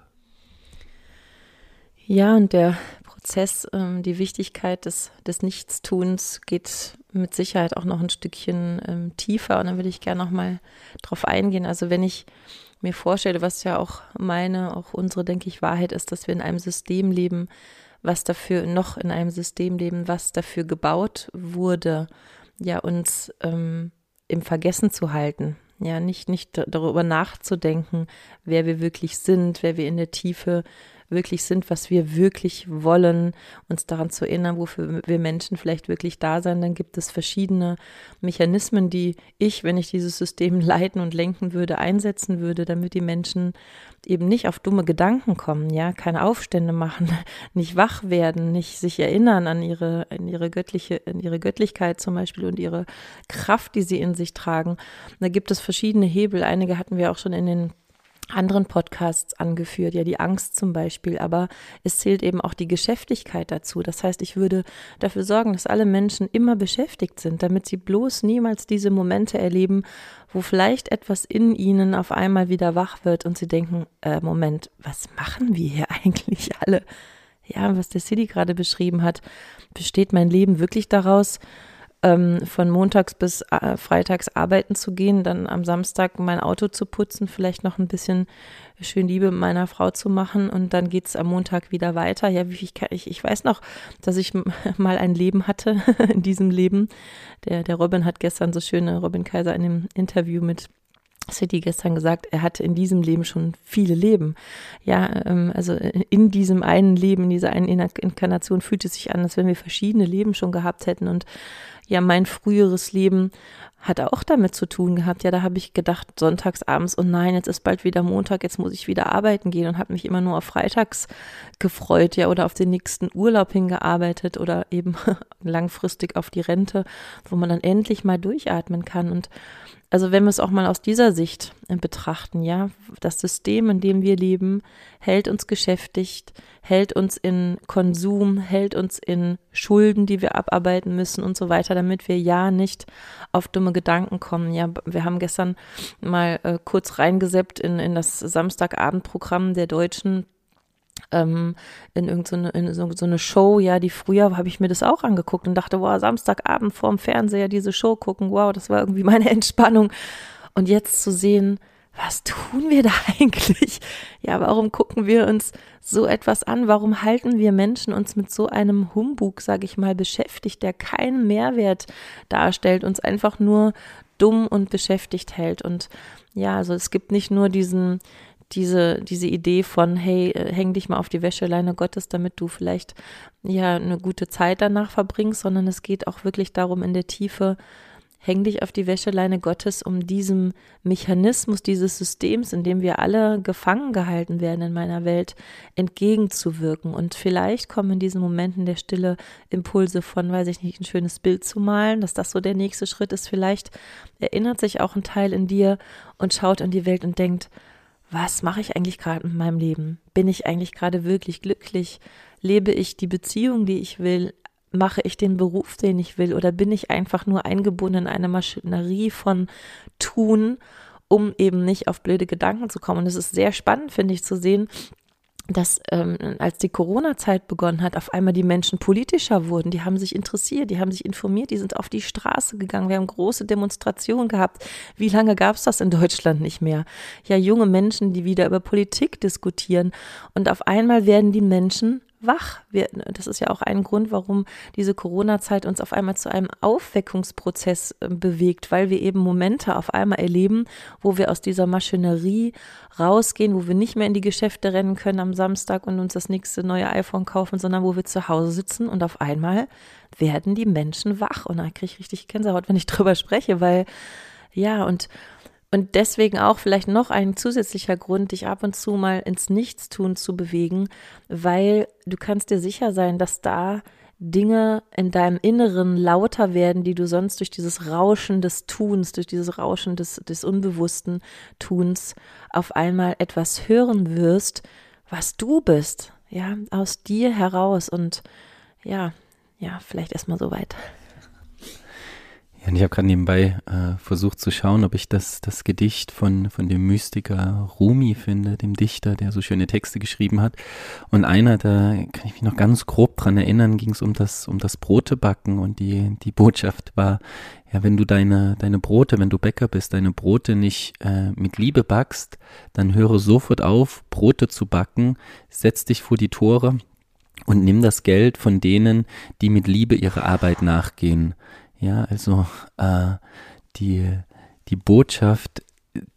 Ja, und der Prozess, ähm, die Wichtigkeit des, des Nichtstuns geht mit Sicherheit auch noch ein Stückchen ähm, tiefer. Und dann würde ich gerne noch mal drauf eingehen. Also wenn ich mir vorstelle, was ja auch meine, auch unsere, denke ich, Wahrheit ist, dass wir in einem System leben, was dafür noch in einem System leben, was dafür gebaut wurde, ja, uns ähm, im Vergessen zu halten. Ja, nicht, nicht darüber nachzudenken, wer wir wirklich sind, wer wir in der Tiefe wirklich sind, was wir wirklich wollen, uns daran zu erinnern, wofür wir Menschen vielleicht wirklich da sein. Dann gibt es verschiedene Mechanismen, die ich, wenn ich dieses System leiten und lenken würde, einsetzen würde, damit die Menschen eben nicht auf dumme Gedanken kommen, ja, keine Aufstände machen, nicht wach werden, nicht sich erinnern an ihre, an ihre göttliche, in ihre Göttlichkeit zum Beispiel und ihre Kraft, die sie in sich tragen. da gibt es verschiedene Hebel. Einige hatten wir auch schon in den anderen Podcasts angeführt, ja die Angst zum Beispiel, aber es zählt eben auch die Geschäftigkeit dazu. Das heißt, ich würde dafür sorgen, dass alle Menschen immer beschäftigt sind, damit sie bloß niemals diese Momente erleben, wo vielleicht etwas in ihnen auf einmal wieder wach wird und sie denken, äh, Moment, was machen wir hier eigentlich alle? Ja, was der City gerade beschrieben hat, besteht mein Leben wirklich daraus, ähm, von montags bis äh, freitags arbeiten zu gehen, dann am Samstag mein Auto zu putzen, vielleicht noch ein bisschen schön Liebe mit meiner Frau zu machen und dann geht's am Montag wieder weiter. Ja, wie ich, ich, ich weiß noch, dass ich mal ein Leben hatte in diesem Leben. Der, der Robin hat gestern so schöne, Robin Kaiser in dem Interview mit City gestern gesagt, er hatte in diesem Leben schon viele Leben. Ja, ähm, also in diesem einen Leben, in dieser einen Inkarnation fühlt es sich an, als wenn wir verschiedene Leben schon gehabt hätten und ja, mein früheres Leben hat auch damit zu tun gehabt. Ja, da habe ich gedacht, sonntags abends, oh nein, jetzt ist bald wieder Montag, jetzt muss ich wieder arbeiten gehen und habe mich immer nur auf Freitags gefreut, ja, oder auf den nächsten Urlaub hingearbeitet oder eben langfristig auf die Rente, wo man dann endlich mal durchatmen kann. Und also wenn wir es auch mal aus dieser Sicht äh, betrachten, ja, das System, in dem wir leben, hält uns geschäftigt, hält uns in Konsum, hält uns in Schulden, die wir abarbeiten müssen und so weiter, damit wir ja nicht auf dumme Gedanken kommen. Ja, wir haben gestern mal äh, kurz reingeseppt in, in das Samstagabendprogramm der Deutschen ähm, in irgendeine in so, so eine Show, ja, die früher habe ich mir das auch angeguckt und dachte, wow, Samstagabend vorm Fernseher diese Show gucken, wow, das war irgendwie meine Entspannung. Und jetzt zu sehen, was tun wir da eigentlich? Ja, warum gucken wir uns so etwas an? Warum halten wir Menschen uns mit so einem Humbug, sage ich mal, beschäftigt, der keinen Mehrwert darstellt, uns einfach nur dumm und beschäftigt hält? Und ja, also es gibt nicht nur diesen diese, diese Idee von, hey, äh, häng dich mal auf die Wäscheleine Gottes, damit du vielleicht ja eine gute Zeit danach verbringst, sondern es geht auch wirklich darum, in der Tiefe, häng dich auf die Wäscheleine Gottes, um diesem Mechanismus dieses Systems, in dem wir alle gefangen gehalten werden in meiner Welt, entgegenzuwirken. Und vielleicht kommen in diesen Momenten der Stille Impulse von, weiß ich nicht, ein schönes Bild zu malen, dass das so der nächste Schritt ist. Vielleicht erinnert sich auch ein Teil in dir und schaut in die Welt und denkt, was mache ich eigentlich gerade mit meinem Leben? Bin ich eigentlich gerade wirklich glücklich? Lebe ich die Beziehung, die ich will? Mache ich den Beruf, den ich will? Oder bin ich einfach nur eingebunden in eine Maschinerie von Tun, um eben nicht auf blöde Gedanken zu kommen? Und es ist sehr spannend, finde ich, zu sehen, dass ähm, als die Corona-Zeit begonnen hat, auf einmal die Menschen politischer wurden. Die haben sich interessiert, die haben sich informiert, die sind auf die Straße gegangen. Wir haben große Demonstrationen gehabt. Wie lange gab es das in Deutschland nicht mehr? Ja, junge Menschen, die wieder über Politik diskutieren. Und auf einmal werden die Menschen wach. Wir, das ist ja auch ein Grund, warum diese Corona-Zeit uns auf einmal zu einem Aufweckungsprozess äh, bewegt, weil wir eben Momente auf einmal erleben, wo wir aus dieser Maschinerie rausgehen, wo wir nicht mehr in die Geschäfte rennen können am Samstag und uns das nächste neue iPhone kaufen, sondern wo wir zu Hause sitzen und auf einmal werden die Menschen wach. Und da kriege ich richtig Gänsehaut, wenn ich drüber spreche, weil ja, und und deswegen auch vielleicht noch ein zusätzlicher Grund, dich ab und zu mal ins Nichtstun zu bewegen, weil du kannst dir sicher sein, dass da Dinge in deinem Inneren lauter werden, die du sonst durch dieses Rauschen des Tuns, durch dieses Rauschen des, des unbewussten Tuns auf einmal etwas hören wirst, was du bist, ja, aus dir heraus und ja, ja, vielleicht erstmal so weit. Ja, und ich habe gerade nebenbei äh, versucht zu schauen, ob ich das, das Gedicht von, von dem Mystiker Rumi finde, dem Dichter, der so schöne Texte geschrieben hat. Und einer, da kann ich mich noch ganz grob dran erinnern, ging es um das, um das Brotebacken und die, die Botschaft war, ja, wenn du deine, deine Brote, wenn du Bäcker bist, deine Brote nicht äh, mit Liebe backst, dann höre sofort auf, Brote zu backen, setz dich vor die Tore und nimm das Geld von denen, die mit Liebe ihrer Arbeit nachgehen. Ja, also äh, die, die Botschaft,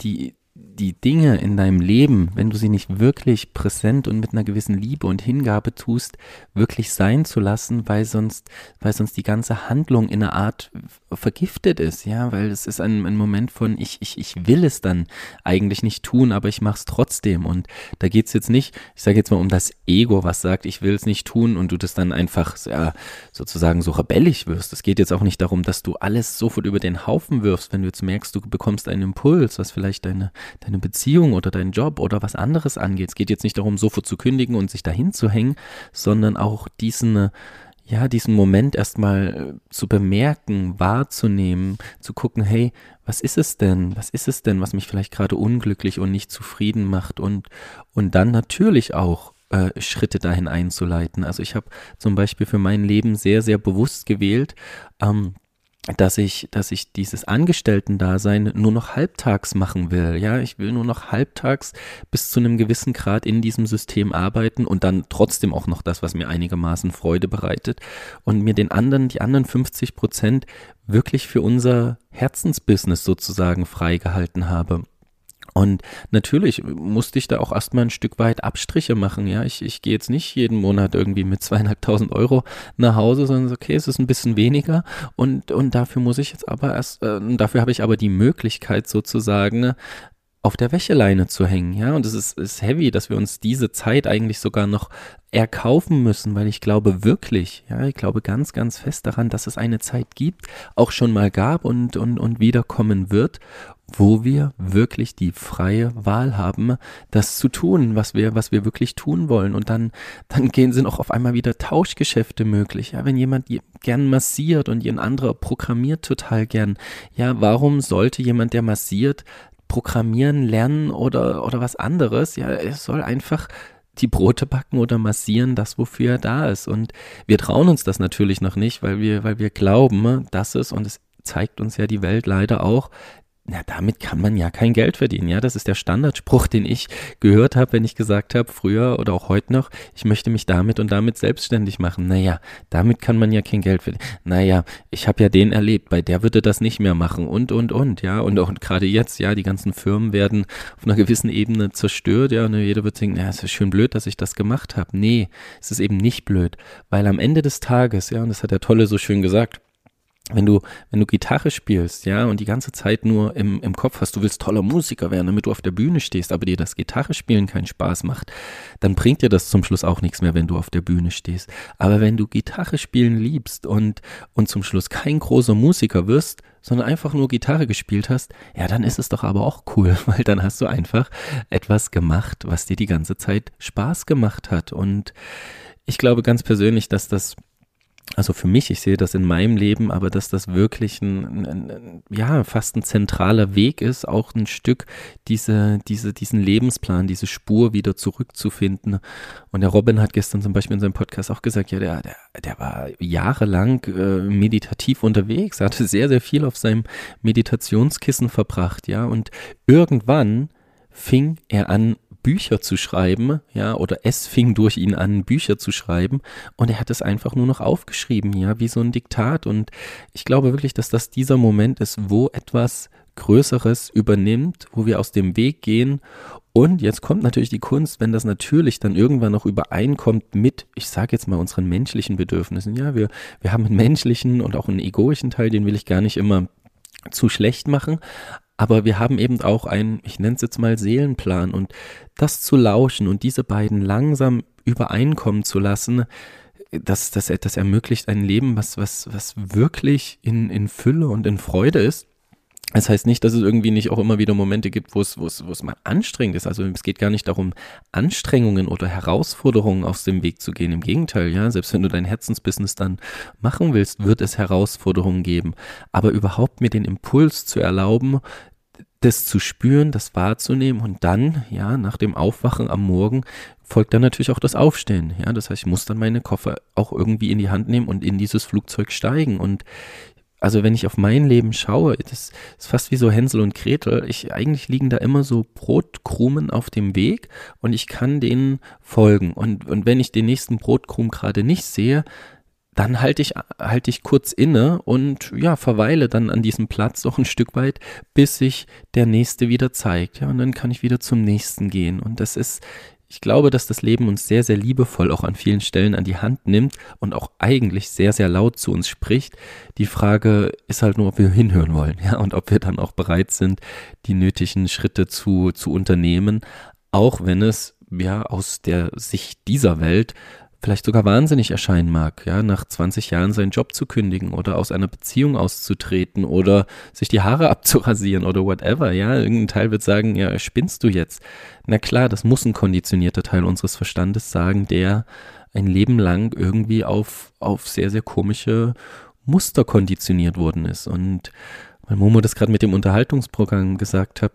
die, die Dinge in deinem Leben, wenn du sie nicht wirklich präsent und mit einer gewissen Liebe und Hingabe tust, wirklich sein zu lassen, weil sonst, weil sonst die ganze Handlung in einer Art vergiftet ist, ja, weil es ist ein, ein Moment von, ich, ich, ich will es dann eigentlich nicht tun, aber ich mache es trotzdem. Und da geht es jetzt nicht, ich sage jetzt mal um das Ego, was sagt, ich will es nicht tun und du das dann einfach ja, sozusagen so rebellisch wirst. Es geht jetzt auch nicht darum, dass du alles sofort über den Haufen wirfst, wenn du jetzt merkst, du bekommst einen Impuls, was vielleicht deine deine Beziehung oder deinen Job oder was anderes angeht. Es geht jetzt nicht darum, sofort zu kündigen und sich dahin zu hängen, sondern auch diesen, ja, diesen Moment erstmal äh, zu bemerken, wahrzunehmen, zu gucken, hey, was ist es denn? Was ist es denn, was mich vielleicht gerade unglücklich und nicht zufrieden macht? Und, und dann natürlich auch äh, Schritte dahin einzuleiten. Also ich habe zum Beispiel für mein Leben sehr, sehr bewusst gewählt, ähm, dass ich, dass ich dieses Angestellten-Dasein nur noch halbtags machen will. Ja, ich will nur noch halbtags bis zu einem gewissen Grad in diesem System arbeiten und dann trotzdem auch noch das, was mir einigermaßen Freude bereitet und mir den anderen, die anderen 50 Prozent wirklich für unser Herzensbusiness sozusagen freigehalten habe. Und natürlich musste ich da auch erstmal ein Stück weit Abstriche machen. Ja, ich, ich gehe jetzt nicht jeden Monat irgendwie mit zweieinhalbtausend Euro nach Hause, sondern okay, es ist ein bisschen weniger. Und, und dafür muss ich jetzt aber erst, äh, dafür habe ich aber die Möglichkeit sozusagen, auf der Wäscheleine zu hängen, ja, und es ist, ist heavy, dass wir uns diese Zeit eigentlich sogar noch erkaufen müssen, weil ich glaube wirklich, ja, ich glaube ganz, ganz fest daran, dass es eine Zeit gibt, auch schon mal gab und, und, und wiederkommen wird wo wir wirklich die freie Wahl haben, das zu tun, was wir, was wir wirklich tun wollen. Und dann, dann gehen sind auch auf einmal wieder Tauschgeschäfte möglich. Ja, wenn jemand gern massiert und ein anderer programmiert total gern. Ja, warum sollte jemand, der massiert, programmieren lernen oder, oder was anderes? Ja, er soll einfach die Brote backen oder massieren, das wofür er da ist. Und wir trauen uns das natürlich noch nicht, weil wir, weil wir glauben, dass es, und es zeigt uns ja die Welt leider auch, na, damit kann man ja kein Geld verdienen. Ja, das ist der Standardspruch, den ich gehört habe, wenn ich gesagt habe, früher oder auch heute noch, ich möchte mich damit und damit selbstständig machen. Naja, damit kann man ja kein Geld verdienen. Naja, ich habe ja den erlebt, bei der würde das nicht mehr machen und, und, und, ja. Und auch gerade jetzt, ja, die ganzen Firmen werden auf einer gewissen Ebene zerstört, ja, und jeder wird denken, ja, es ist schön blöd, dass ich das gemacht habe. Nee, es ist eben nicht blöd, weil am Ende des Tages, ja, und das hat der Tolle so schön gesagt, wenn du, wenn du Gitarre spielst, ja, und die ganze Zeit nur im, im Kopf hast, du willst toller Musiker werden, damit du auf der Bühne stehst, aber dir das Gitarre spielen keinen Spaß macht, dann bringt dir das zum Schluss auch nichts mehr, wenn du auf der Bühne stehst. Aber wenn du Gitarre spielen liebst und, und zum Schluss kein großer Musiker wirst, sondern einfach nur Gitarre gespielt hast, ja, dann ist es doch aber auch cool, weil dann hast du einfach etwas gemacht, was dir die ganze Zeit Spaß gemacht hat. Und ich glaube ganz persönlich, dass das also für mich, ich sehe das in meinem Leben, aber dass das wirklich ein, ein, ein, ja, fast ein zentraler Weg ist, auch ein Stück diese, diese, diesen Lebensplan, diese Spur wieder zurückzufinden. Und der Robin hat gestern zum Beispiel in seinem Podcast auch gesagt, ja, der, der, der war jahrelang äh, meditativ unterwegs, er hatte sehr, sehr viel auf seinem Meditationskissen verbracht, ja, und irgendwann fing er an, Bücher zu schreiben, ja, oder es fing durch ihn an, Bücher zu schreiben und er hat es einfach nur noch aufgeschrieben, ja, wie so ein Diktat und ich glaube wirklich, dass das dieser Moment ist, wo etwas Größeres übernimmt, wo wir aus dem Weg gehen und jetzt kommt natürlich die Kunst, wenn das natürlich dann irgendwann noch übereinkommt mit, ich sage jetzt mal, unseren menschlichen Bedürfnissen. Ja, wir, wir haben einen menschlichen und auch einen egoischen Teil, den will ich gar nicht immer zu schlecht machen. Aber wir haben eben auch einen, ich nenne es jetzt mal Seelenplan und das zu lauschen und diese beiden langsam übereinkommen zu lassen, das, das, das ermöglicht ein Leben, was, was, was wirklich in, in Fülle und in Freude ist. Das heißt nicht, dass es irgendwie nicht auch immer wieder Momente gibt, wo es, wo es, wo es mal anstrengend ist. Also es geht gar nicht darum, Anstrengungen oder Herausforderungen aus dem Weg zu gehen. Im Gegenteil, ja, selbst wenn du dein Herzensbusiness dann machen willst, wird es Herausforderungen geben. Aber überhaupt mir den Impuls zu erlauben, das zu spüren, das wahrzunehmen und dann, ja, nach dem Aufwachen am Morgen folgt dann natürlich auch das Aufstehen. Ja, das heißt, ich muss dann meine Koffer auch irgendwie in die Hand nehmen und in dieses Flugzeug steigen. Und also wenn ich auf mein Leben schaue, das ist fast wie so Hänsel und Gretel. Ich, eigentlich liegen da immer so Brotkrumen auf dem Weg und ich kann denen folgen. Und, und wenn ich den nächsten Brotkrumen gerade nicht sehe, dann halte ich, halte ich kurz inne und ja, verweile dann an diesem Platz noch ein Stück weit, bis sich der nächste wieder zeigt. Ja, und dann kann ich wieder zum nächsten gehen. Und das ist, ich glaube, dass das Leben uns sehr, sehr liebevoll auch an vielen Stellen an die Hand nimmt und auch eigentlich sehr, sehr laut zu uns spricht. Die Frage ist halt nur, ob wir hinhören wollen, ja, und ob wir dann auch bereit sind, die nötigen Schritte zu, zu unternehmen, auch wenn es ja aus der Sicht dieser Welt vielleicht sogar wahnsinnig erscheinen mag, ja, nach 20 Jahren seinen Job zu kündigen oder aus einer Beziehung auszutreten oder sich die Haare abzurasieren oder whatever, ja, irgendein Teil wird sagen, ja, spinnst du jetzt? Na klar, das muss ein konditionierter Teil unseres Verstandes sagen, der ein Leben lang irgendwie auf, auf sehr, sehr komische Muster konditioniert worden ist und weil Momo das gerade mit dem Unterhaltungsprogramm gesagt hat,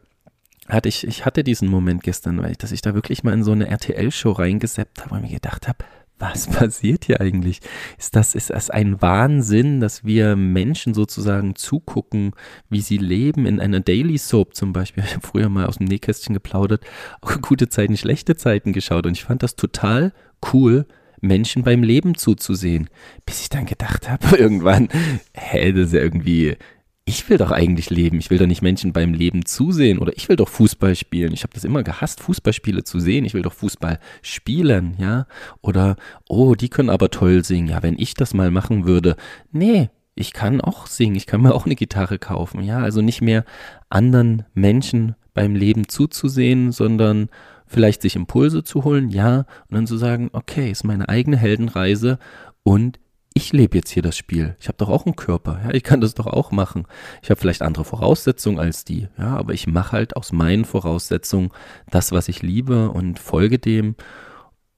hatte ich, ich hatte diesen Moment gestern, weil ich, dass ich da wirklich mal in so eine RTL-Show reingeseppt habe und mir gedacht habe, was passiert hier eigentlich? Ist das, ist das ein Wahnsinn, dass wir Menschen sozusagen zugucken, wie sie leben in einer Daily Soap zum Beispiel? Ich habe früher mal aus dem Nähkästchen geplaudert, auch gute Zeiten, schlechte Zeiten geschaut und ich fand das total cool, Menschen beim Leben zuzusehen. Bis ich dann gedacht habe, irgendwann, hä, das ist ja irgendwie, ich will doch eigentlich leben. Ich will doch nicht Menschen beim Leben zusehen oder ich will doch Fußball spielen. Ich habe das immer gehasst, Fußballspiele zu sehen. Ich will doch Fußball spielen, ja? Oder oh, die können aber toll singen. Ja, wenn ich das mal machen würde. Nee, ich kann auch singen. Ich kann mir auch eine Gitarre kaufen, ja? Also nicht mehr anderen Menschen beim Leben zuzusehen, sondern vielleicht sich Impulse zu holen, ja, und dann zu sagen, okay, ist meine eigene Heldenreise und ich lebe jetzt hier das Spiel. Ich habe doch auch einen Körper. Ja, ich kann das doch auch machen. Ich habe vielleicht andere Voraussetzungen als die. Ja, aber ich mache halt aus meinen Voraussetzungen das, was ich liebe und folge dem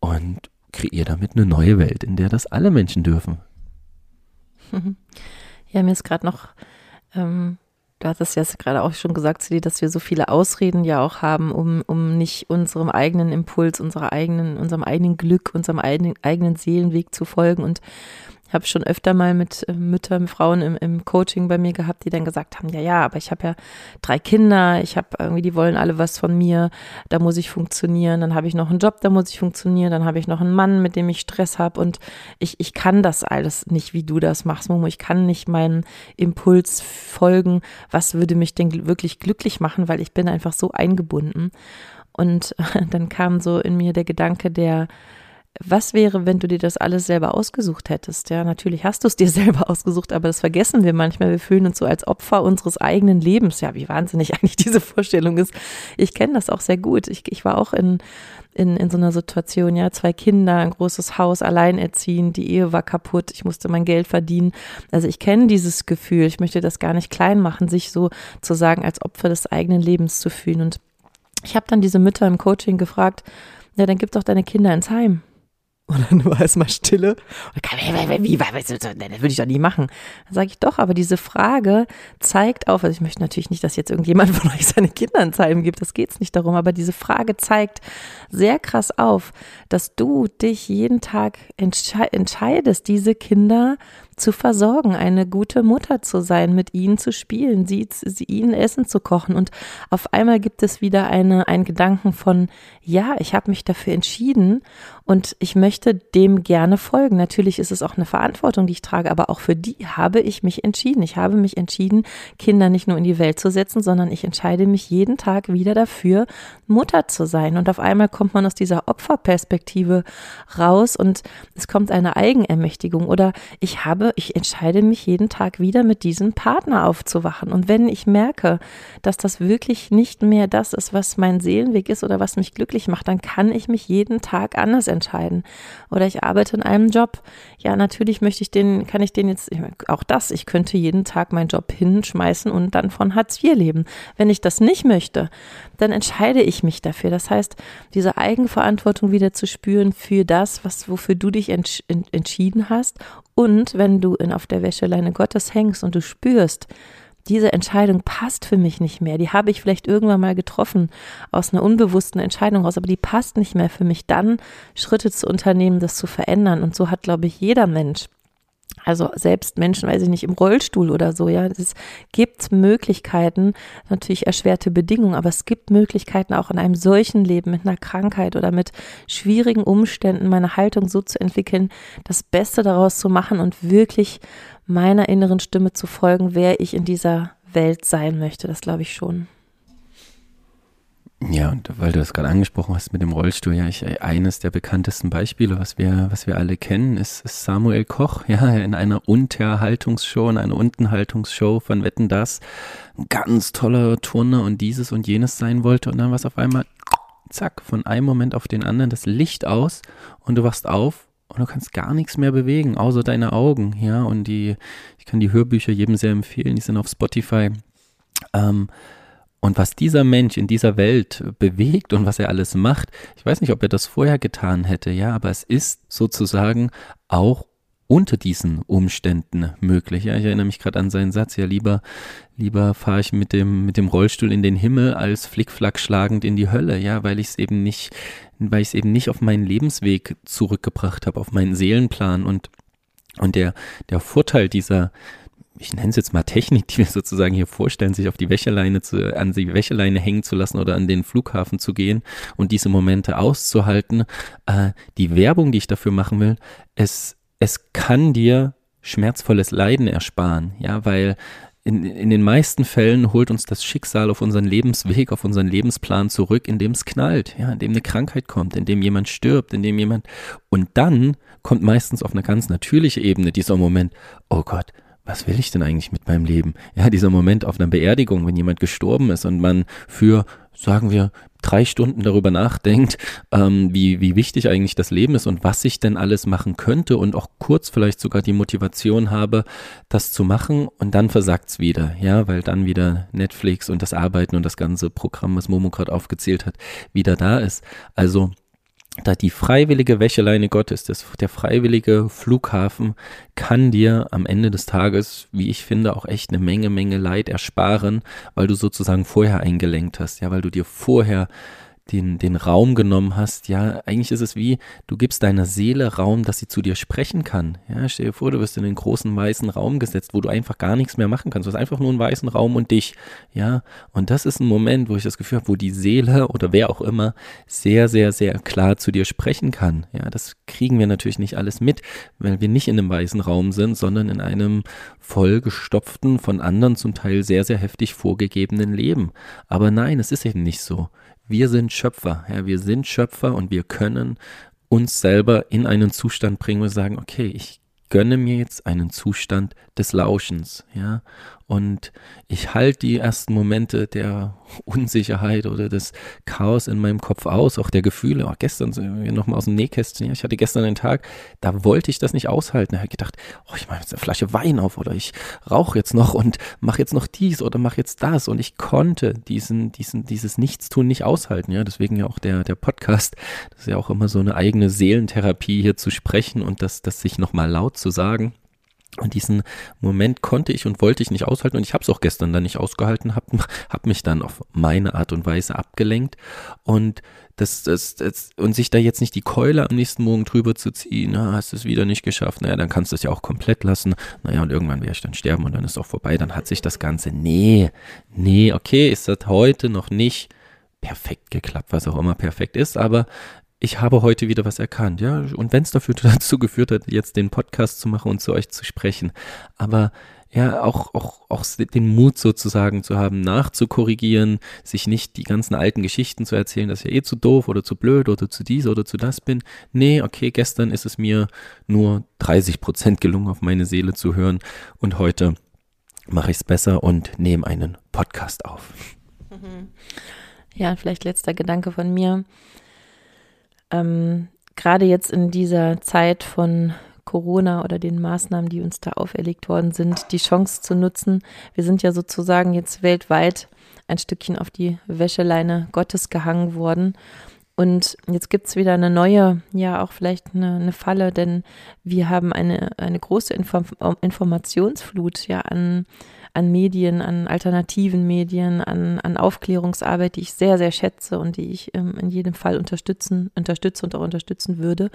und kreiere damit eine neue Welt, in der das alle Menschen dürfen. Ja, mir ist gerade noch, ähm, du hattest ja gerade auch schon gesagt, Celi, dass wir so viele Ausreden ja auch haben, um, um nicht unserem eigenen Impuls, unserer eigenen, unserem eigenen Glück, unserem eigenen, eigenen Seelenweg zu folgen. Und ich habe schon öfter mal mit äh, Müttern, Frauen im, im Coaching bei mir gehabt, die dann gesagt haben, ja, ja, aber ich habe ja drei Kinder, ich habe irgendwie, die wollen alle was von mir, da muss ich funktionieren, dann habe ich noch einen Job, da muss ich funktionieren, dann habe ich noch einen Mann, mit dem ich Stress habe und ich, ich kann das alles nicht, wie du das machst, Momo, ich kann nicht meinem Impuls folgen, was würde mich denn wirklich glücklich machen, weil ich bin einfach so eingebunden. Und dann kam so in mir der Gedanke der, was wäre, wenn du dir das alles selber ausgesucht hättest? Ja, natürlich hast du es dir selber ausgesucht, aber das vergessen wir manchmal. Wir fühlen uns so als Opfer unseres eigenen Lebens. Ja, wie wahnsinnig eigentlich diese Vorstellung ist. Ich kenne das auch sehr gut. Ich, ich war auch in, in, in so einer Situation, ja, zwei Kinder, ein großes Haus, alleinerziehend, die Ehe war kaputt, ich musste mein Geld verdienen. Also ich kenne dieses Gefühl, ich möchte das gar nicht klein machen, sich so zu sagen, als Opfer des eigenen Lebens zu fühlen. Und ich habe dann diese Mütter im Coaching gefragt, ja, dann gib doch deine Kinder ins Heim. Und dann war erstmal Stille. Und wie, das würde ich doch nie machen. Dann sage ich doch, aber diese Frage zeigt auf, also ich möchte natürlich nicht, dass jetzt irgendjemand von euch seine Kinder ins Heim gibt, das geht es nicht darum, aber diese Frage zeigt sehr krass auf, dass du dich jeden Tag entsche entscheidest, diese Kinder zu versorgen, eine gute Mutter zu sein, mit ihnen zu spielen, sie, sie ihnen Essen zu kochen. Und auf einmal gibt es wieder eine, einen Gedanken von, ja, ich habe mich dafür entschieden und ich möchte dem gerne folgen. Natürlich ist es auch eine Verantwortung, die ich trage, aber auch für die habe ich mich entschieden. Ich habe mich entschieden, Kinder nicht nur in die Welt zu setzen, sondern ich entscheide mich jeden Tag wieder dafür, Mutter zu sein. Und auf einmal kommt man aus dieser Opferperspektive raus und es kommt eine Eigenermächtigung oder ich habe ich entscheide mich jeden Tag wieder mit diesem Partner aufzuwachen. Und wenn ich merke, dass das wirklich nicht mehr das ist, was mein Seelenweg ist oder was mich glücklich macht, dann kann ich mich jeden Tag anders entscheiden. Oder ich arbeite in einem Job. Ja, natürlich möchte ich den, kann ich den jetzt, auch das, ich könnte jeden Tag meinen Job hinschmeißen und dann von Hartz IV leben. Wenn ich das nicht möchte, dann entscheide ich mich dafür. Das heißt, diese Eigenverantwortung wieder zu spüren für das, was, wofür du dich entsch entschieden hast und wenn du in, auf der Wäscheleine Gottes hängst und du spürst, diese Entscheidung passt für mich nicht mehr, die habe ich vielleicht irgendwann mal getroffen aus einer unbewussten Entscheidung raus, aber die passt nicht mehr für mich, dann Schritte zu unternehmen, das zu verändern. Und so hat, glaube ich, jeder Mensch Also selbst Menschen, weiß ich nicht, im Rollstuhl oder so, ja. Es gibt Möglichkeiten, natürlich erschwerte Bedingungen, aber es gibt Möglichkeiten auch in einem solchen Leben mit einer Krankheit oder mit schwierigen Umständen meine Haltung so zu entwickeln, das Beste daraus zu machen und wirklich meiner inneren Stimme zu folgen, wer ich in dieser Welt sein möchte. Das glaube ich schon. Ja, und weil du das gerade angesprochen hast mit dem Rollstuhl, ja, ich, eines der bekanntesten Beispiele, was wir, was wir alle kennen, ist, ist Samuel Koch, ja, in einer Unterhaltungsshow, in einer Untenhaltungsshow von Wetten das, ein ganz toller Turner und dieses und jenes sein wollte. Und dann war es auf einmal, zack, von einem Moment auf den anderen das Licht aus und du wachst auf und du kannst gar nichts mehr bewegen, außer deine Augen, ja, und die, ich kann die Hörbücher jedem sehr empfehlen, die sind auf Spotify, ähm, und was dieser Mensch in dieser Welt bewegt und was er alles macht, ich weiß nicht, ob er das vorher getan hätte, ja, aber es ist sozusagen auch unter diesen Umständen möglich. Ja, ich erinnere mich gerade an seinen Satz, ja, lieber, lieber fahre ich mit dem, mit dem Rollstuhl in den Himmel als flickflack schlagend in die Hölle, ja, weil ich es eben nicht, weil ich es eben nicht auf meinen Lebensweg zurückgebracht habe, auf meinen Seelenplan und und der, der Vorteil dieser, ich nenne es jetzt mal Technik, die wir sozusagen hier vorstellen, sich auf die Wäscheleine zu, an die Wäscheleine hängen zu lassen oder an den Flughafen zu gehen und diese Momente auszuhalten. Äh, die Werbung, die ich dafür machen will, es, es kann dir schmerzvolles Leiden ersparen, ja, weil in, in den meisten Fällen holt uns das Schicksal auf unseren Lebensweg, auf unseren Lebensplan zurück, in dem es knallt, ja, in dem eine Krankheit kommt, in dem jemand stirbt, in dem jemand, und dann kommt meistens auf eine ganz natürliche Ebene dieser Moment, oh Gott, was will ich denn eigentlich mit meinem Leben? Ja, dieser Moment auf einer Beerdigung, wenn jemand gestorben ist und man für, sagen wir, drei Stunden darüber nachdenkt, ähm, wie, wie wichtig eigentlich das Leben ist und was ich denn alles machen könnte und auch kurz vielleicht sogar die Motivation habe, das zu machen und dann versagt's wieder, ja, weil dann wieder Netflix und das Arbeiten und das ganze Programm, was Momo gerade aufgezählt hat, wieder da ist. Also da die freiwillige Wäscheleine Gottes, das, der freiwillige Flughafen kann dir am Ende des Tages, wie ich finde, auch echt eine Menge, Menge Leid ersparen, weil du sozusagen vorher eingelenkt hast, ja, weil du dir vorher den, den Raum genommen hast, ja, eigentlich ist es wie, du gibst deiner Seele Raum, dass sie zu dir sprechen kann. Ja, stell dir vor, du wirst in den großen weißen Raum gesetzt, wo du einfach gar nichts mehr machen kannst. Du hast einfach nur einen weißen Raum und dich. Ja, und das ist ein Moment, wo ich das Gefühl habe, wo die Seele oder wer auch immer sehr, sehr, sehr klar zu dir sprechen kann. Ja, das kriegen wir natürlich nicht alles mit, weil wir nicht in einem weißen Raum sind, sondern in einem vollgestopften, von anderen zum Teil sehr, sehr heftig vorgegebenen Leben. Aber nein, es ist eben nicht so. Wir sind Schöpfer, ja, wir sind Schöpfer und wir können uns selber in einen Zustand bringen, wir sagen, okay, ich gönne mir jetzt einen Zustand des Lauschens, ja, und ich halte die ersten Momente der Unsicherheit oder des Chaos in meinem Kopf aus, auch der Gefühle. Auch gestern sind wir nochmal aus dem Nähkästchen. Ja, ich hatte gestern einen Tag, da wollte ich das nicht aushalten. Da habe ich gedacht, oh, ich mache jetzt eine Flasche Wein auf oder ich rauche jetzt noch und mache jetzt noch dies oder mache jetzt das. Und ich konnte diesen, diesen, dieses Nichtstun nicht aushalten. Ja, deswegen ja auch der, der Podcast. Das ist ja auch immer so eine eigene Seelentherapie hier zu sprechen und das, das sich nochmal laut zu sagen. Und diesen Moment konnte ich und wollte ich nicht aushalten. Und ich habe es auch gestern dann nicht ausgehalten, habe hab mich dann auf meine Art und Weise abgelenkt. Und das, das, das und sich da jetzt nicht die Keule am nächsten Morgen drüber zu ziehen, na, hast du es wieder nicht geschafft, naja, dann kannst du es ja auch komplett lassen, naja, und irgendwann werde ich dann sterben und dann ist auch vorbei, dann hat sich das Ganze, nee, nee, okay, ist das heute noch nicht perfekt geklappt, was auch immer perfekt ist, aber ich habe heute wieder was erkannt, ja. Und wenn es dafür dazu geführt hat, jetzt den Podcast zu machen und zu euch zu sprechen, aber ja, auch, auch, auch den Mut sozusagen zu haben, nachzukorrigieren, sich nicht die ganzen alten Geschichten zu erzählen, dass ich eh zu doof oder zu blöd oder zu dies oder zu das bin. Nee, okay, gestern ist es mir nur 30 Prozent gelungen, auf meine Seele zu hören und heute mache ich es besser und nehme einen Podcast auf. Ja, vielleicht letzter Gedanke von mir ähm, gerade jetzt in dieser Zeit von Corona oder den Maßnahmen, die uns da auferlegt worden sind, die Chance zu nutzen. Wir sind ja sozusagen jetzt weltweit ein Stückchen auf die Wäscheleine Gottes gehangen worden. Und jetzt gibt es wieder eine neue, ja auch vielleicht eine, eine, Falle, denn wir haben eine, eine große Inform Informationsflut ja an, an Medien, an alternativen Medien, an, an Aufklärungsarbeit, die ich sehr, sehr schätze und die ich ähm, in jedem Fall unterstützen, unterstütze und auch unterstützen würde.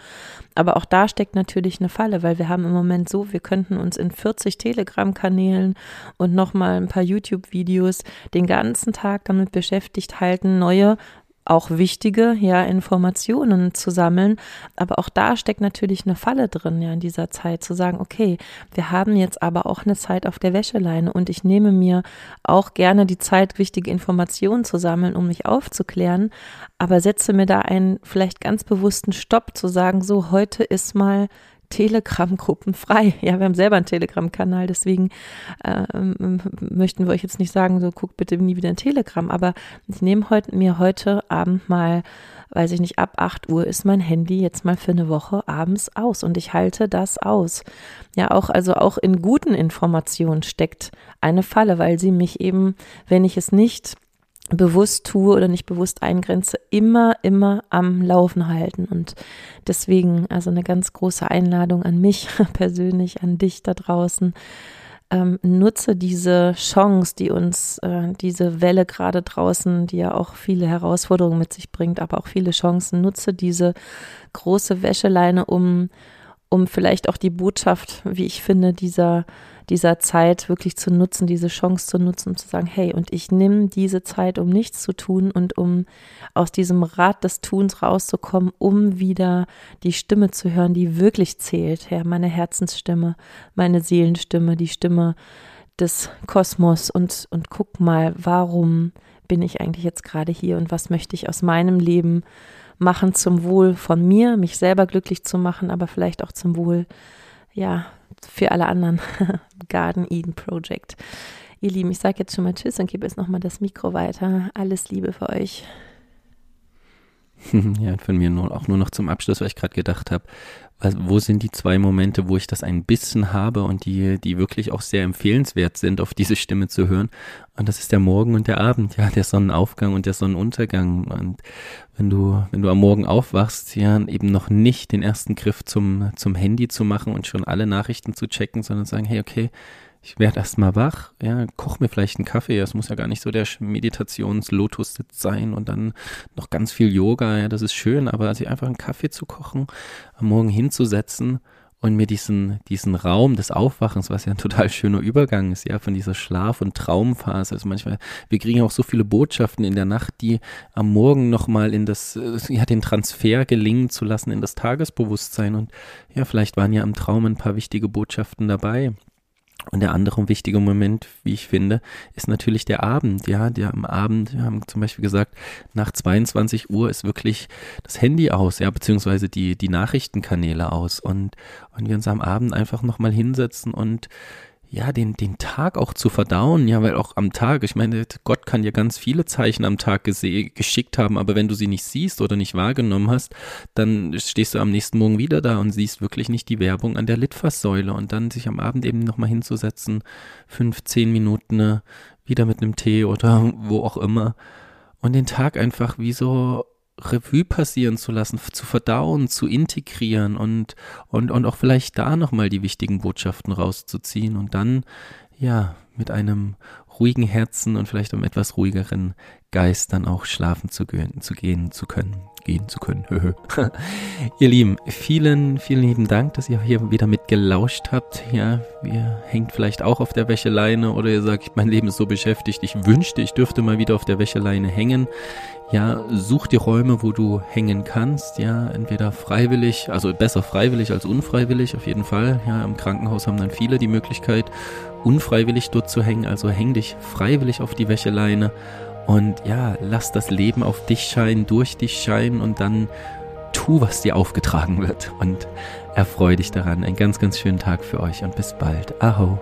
Aber auch da steckt natürlich eine Falle, weil wir haben im Moment so, wir könnten uns in 40 Telegram-Kanälen und nochmal ein paar YouTube-Videos den ganzen Tag damit beschäftigt halten, neue auch wichtige ja, Informationen zu sammeln. Aber auch da steckt natürlich eine Falle drin, ja, in dieser Zeit zu sagen, okay, wir haben jetzt aber auch eine Zeit auf der Wäscheleine und ich nehme mir auch gerne die Zeit, wichtige Informationen zu sammeln, um mich aufzuklären, aber setze mir da einen vielleicht ganz bewussten Stopp zu sagen, so heute ist mal Telegram-Gruppen frei. Ja, wir haben selber einen Telegram-Kanal, deswegen äh, möchten wir euch jetzt nicht sagen, so guckt bitte nie wieder ein Telegram, aber ich nehme heute, mir heute Abend mal, weiß ich nicht, ab 8 Uhr ist mein Handy jetzt mal für eine Woche abends aus und ich halte das aus. Ja, auch, also auch in guten Informationen steckt eine Falle, weil sie mich eben, wenn ich es nicht bewusst tue oder nicht bewusst eingrenze, immer, immer am Laufen halten. Und deswegen also eine ganz große Einladung an mich persönlich, an dich da draußen. Ähm, nutze diese Chance, die uns äh, diese Welle gerade draußen, die ja auch viele Herausforderungen mit sich bringt, aber auch viele Chancen, nutze diese große Wäscheleine, um, um vielleicht auch die Botschaft, wie ich finde, dieser dieser Zeit wirklich zu nutzen, diese Chance zu nutzen, um zu sagen, hey, und ich nehme diese Zeit, um nichts zu tun und um aus diesem Rad des Tuns rauszukommen, um wieder die Stimme zu hören, die wirklich zählt, ja, meine Herzensstimme, meine Seelenstimme, die Stimme des Kosmos. Und, und guck mal, warum bin ich eigentlich jetzt gerade hier und was möchte ich aus meinem Leben machen zum Wohl von mir, mich selber glücklich zu machen, aber vielleicht auch zum Wohl, ja, für alle anderen. Garden Eden Project. Ihr Lieben, ich sage jetzt schon mal Tschüss und gebe jetzt nochmal das Mikro weiter. Alles Liebe für euch. Ja, von mir nur, auch nur noch zum Abschluss, weil ich gerade gedacht habe, wo sind die zwei Momente, wo ich das ein bisschen habe und die, die wirklich auch sehr empfehlenswert sind, auf diese Stimme zu hören. Und das ist der Morgen und der Abend, ja, der Sonnenaufgang und der Sonnenuntergang. Und wenn du, wenn du am Morgen aufwachst, ja, eben noch nicht den ersten Griff zum, zum Handy zu machen und schon alle Nachrichten zu checken, sondern sagen, hey, okay, ich werde erstmal wach, ja, koch mir vielleicht einen Kaffee, das muss ja gar nicht so der Meditations-Lotus-Sitz sein und dann noch ganz viel Yoga, ja, das ist schön, aber also einfach einen Kaffee zu kochen, am Morgen hinzusetzen und mir diesen, diesen Raum des Aufwachens, was ja ein total schöner Übergang ist, ja, von dieser Schlaf- und Traumphase. Also manchmal, wir kriegen auch so viele Botschaften in der Nacht, die am Morgen nochmal in das, ja, den Transfer gelingen zu lassen in das Tagesbewusstsein. Und ja, vielleicht waren ja im Traum ein paar wichtige Botschaften dabei. Und der andere wichtige Moment, wie ich finde, ist natürlich der Abend. Ja, der am Abend, wir haben zum Beispiel gesagt, nach 22 Uhr ist wirklich das Handy aus, ja, beziehungsweise die, die Nachrichtenkanäle aus und, und wir uns am Abend einfach nochmal hinsetzen und ja, den, den Tag auch zu verdauen, ja, weil auch am Tag, ich meine, Gott kann dir ganz viele Zeichen am Tag geschickt haben, aber wenn du sie nicht siehst oder nicht wahrgenommen hast, dann stehst du am nächsten Morgen wieder da und siehst wirklich nicht die Werbung an der Litfaßsäule und dann sich am Abend eben nochmal hinzusetzen, fünf, zehn Minuten ne, wieder mit einem Tee oder wo auch immer und den Tag einfach wie so Revue passieren zu lassen, zu verdauen, zu integrieren und, und, und auch vielleicht da nochmal die wichtigen Botschaften rauszuziehen und dann, ja, mit einem ruhigen Herzen und vielleicht einem etwas ruhigeren Geist dann auch schlafen zu gehen, zu gehen zu können, gehen zu können. ihr Lieben, vielen, vielen lieben Dank, dass ihr hier wieder mit gelauscht habt. Ja, ihr hängt vielleicht auch auf der Wäscheleine oder ihr sagt, mein Leben ist so beschäftigt, ich wünschte, ich dürfte mal wieder auf der Wäscheleine hängen ja, such die Räume, wo du hängen kannst, ja, entweder freiwillig, also besser freiwillig als unfreiwillig, auf jeden Fall. Ja, im Krankenhaus haben dann viele die Möglichkeit, unfreiwillig dort zu hängen, also häng dich freiwillig auf die Wäscheleine und ja, lass das Leben auf dich scheinen, durch dich scheinen und dann tu, was dir aufgetragen wird und erfreu dich daran. Einen ganz, ganz schönen Tag für euch und bis bald. Aho.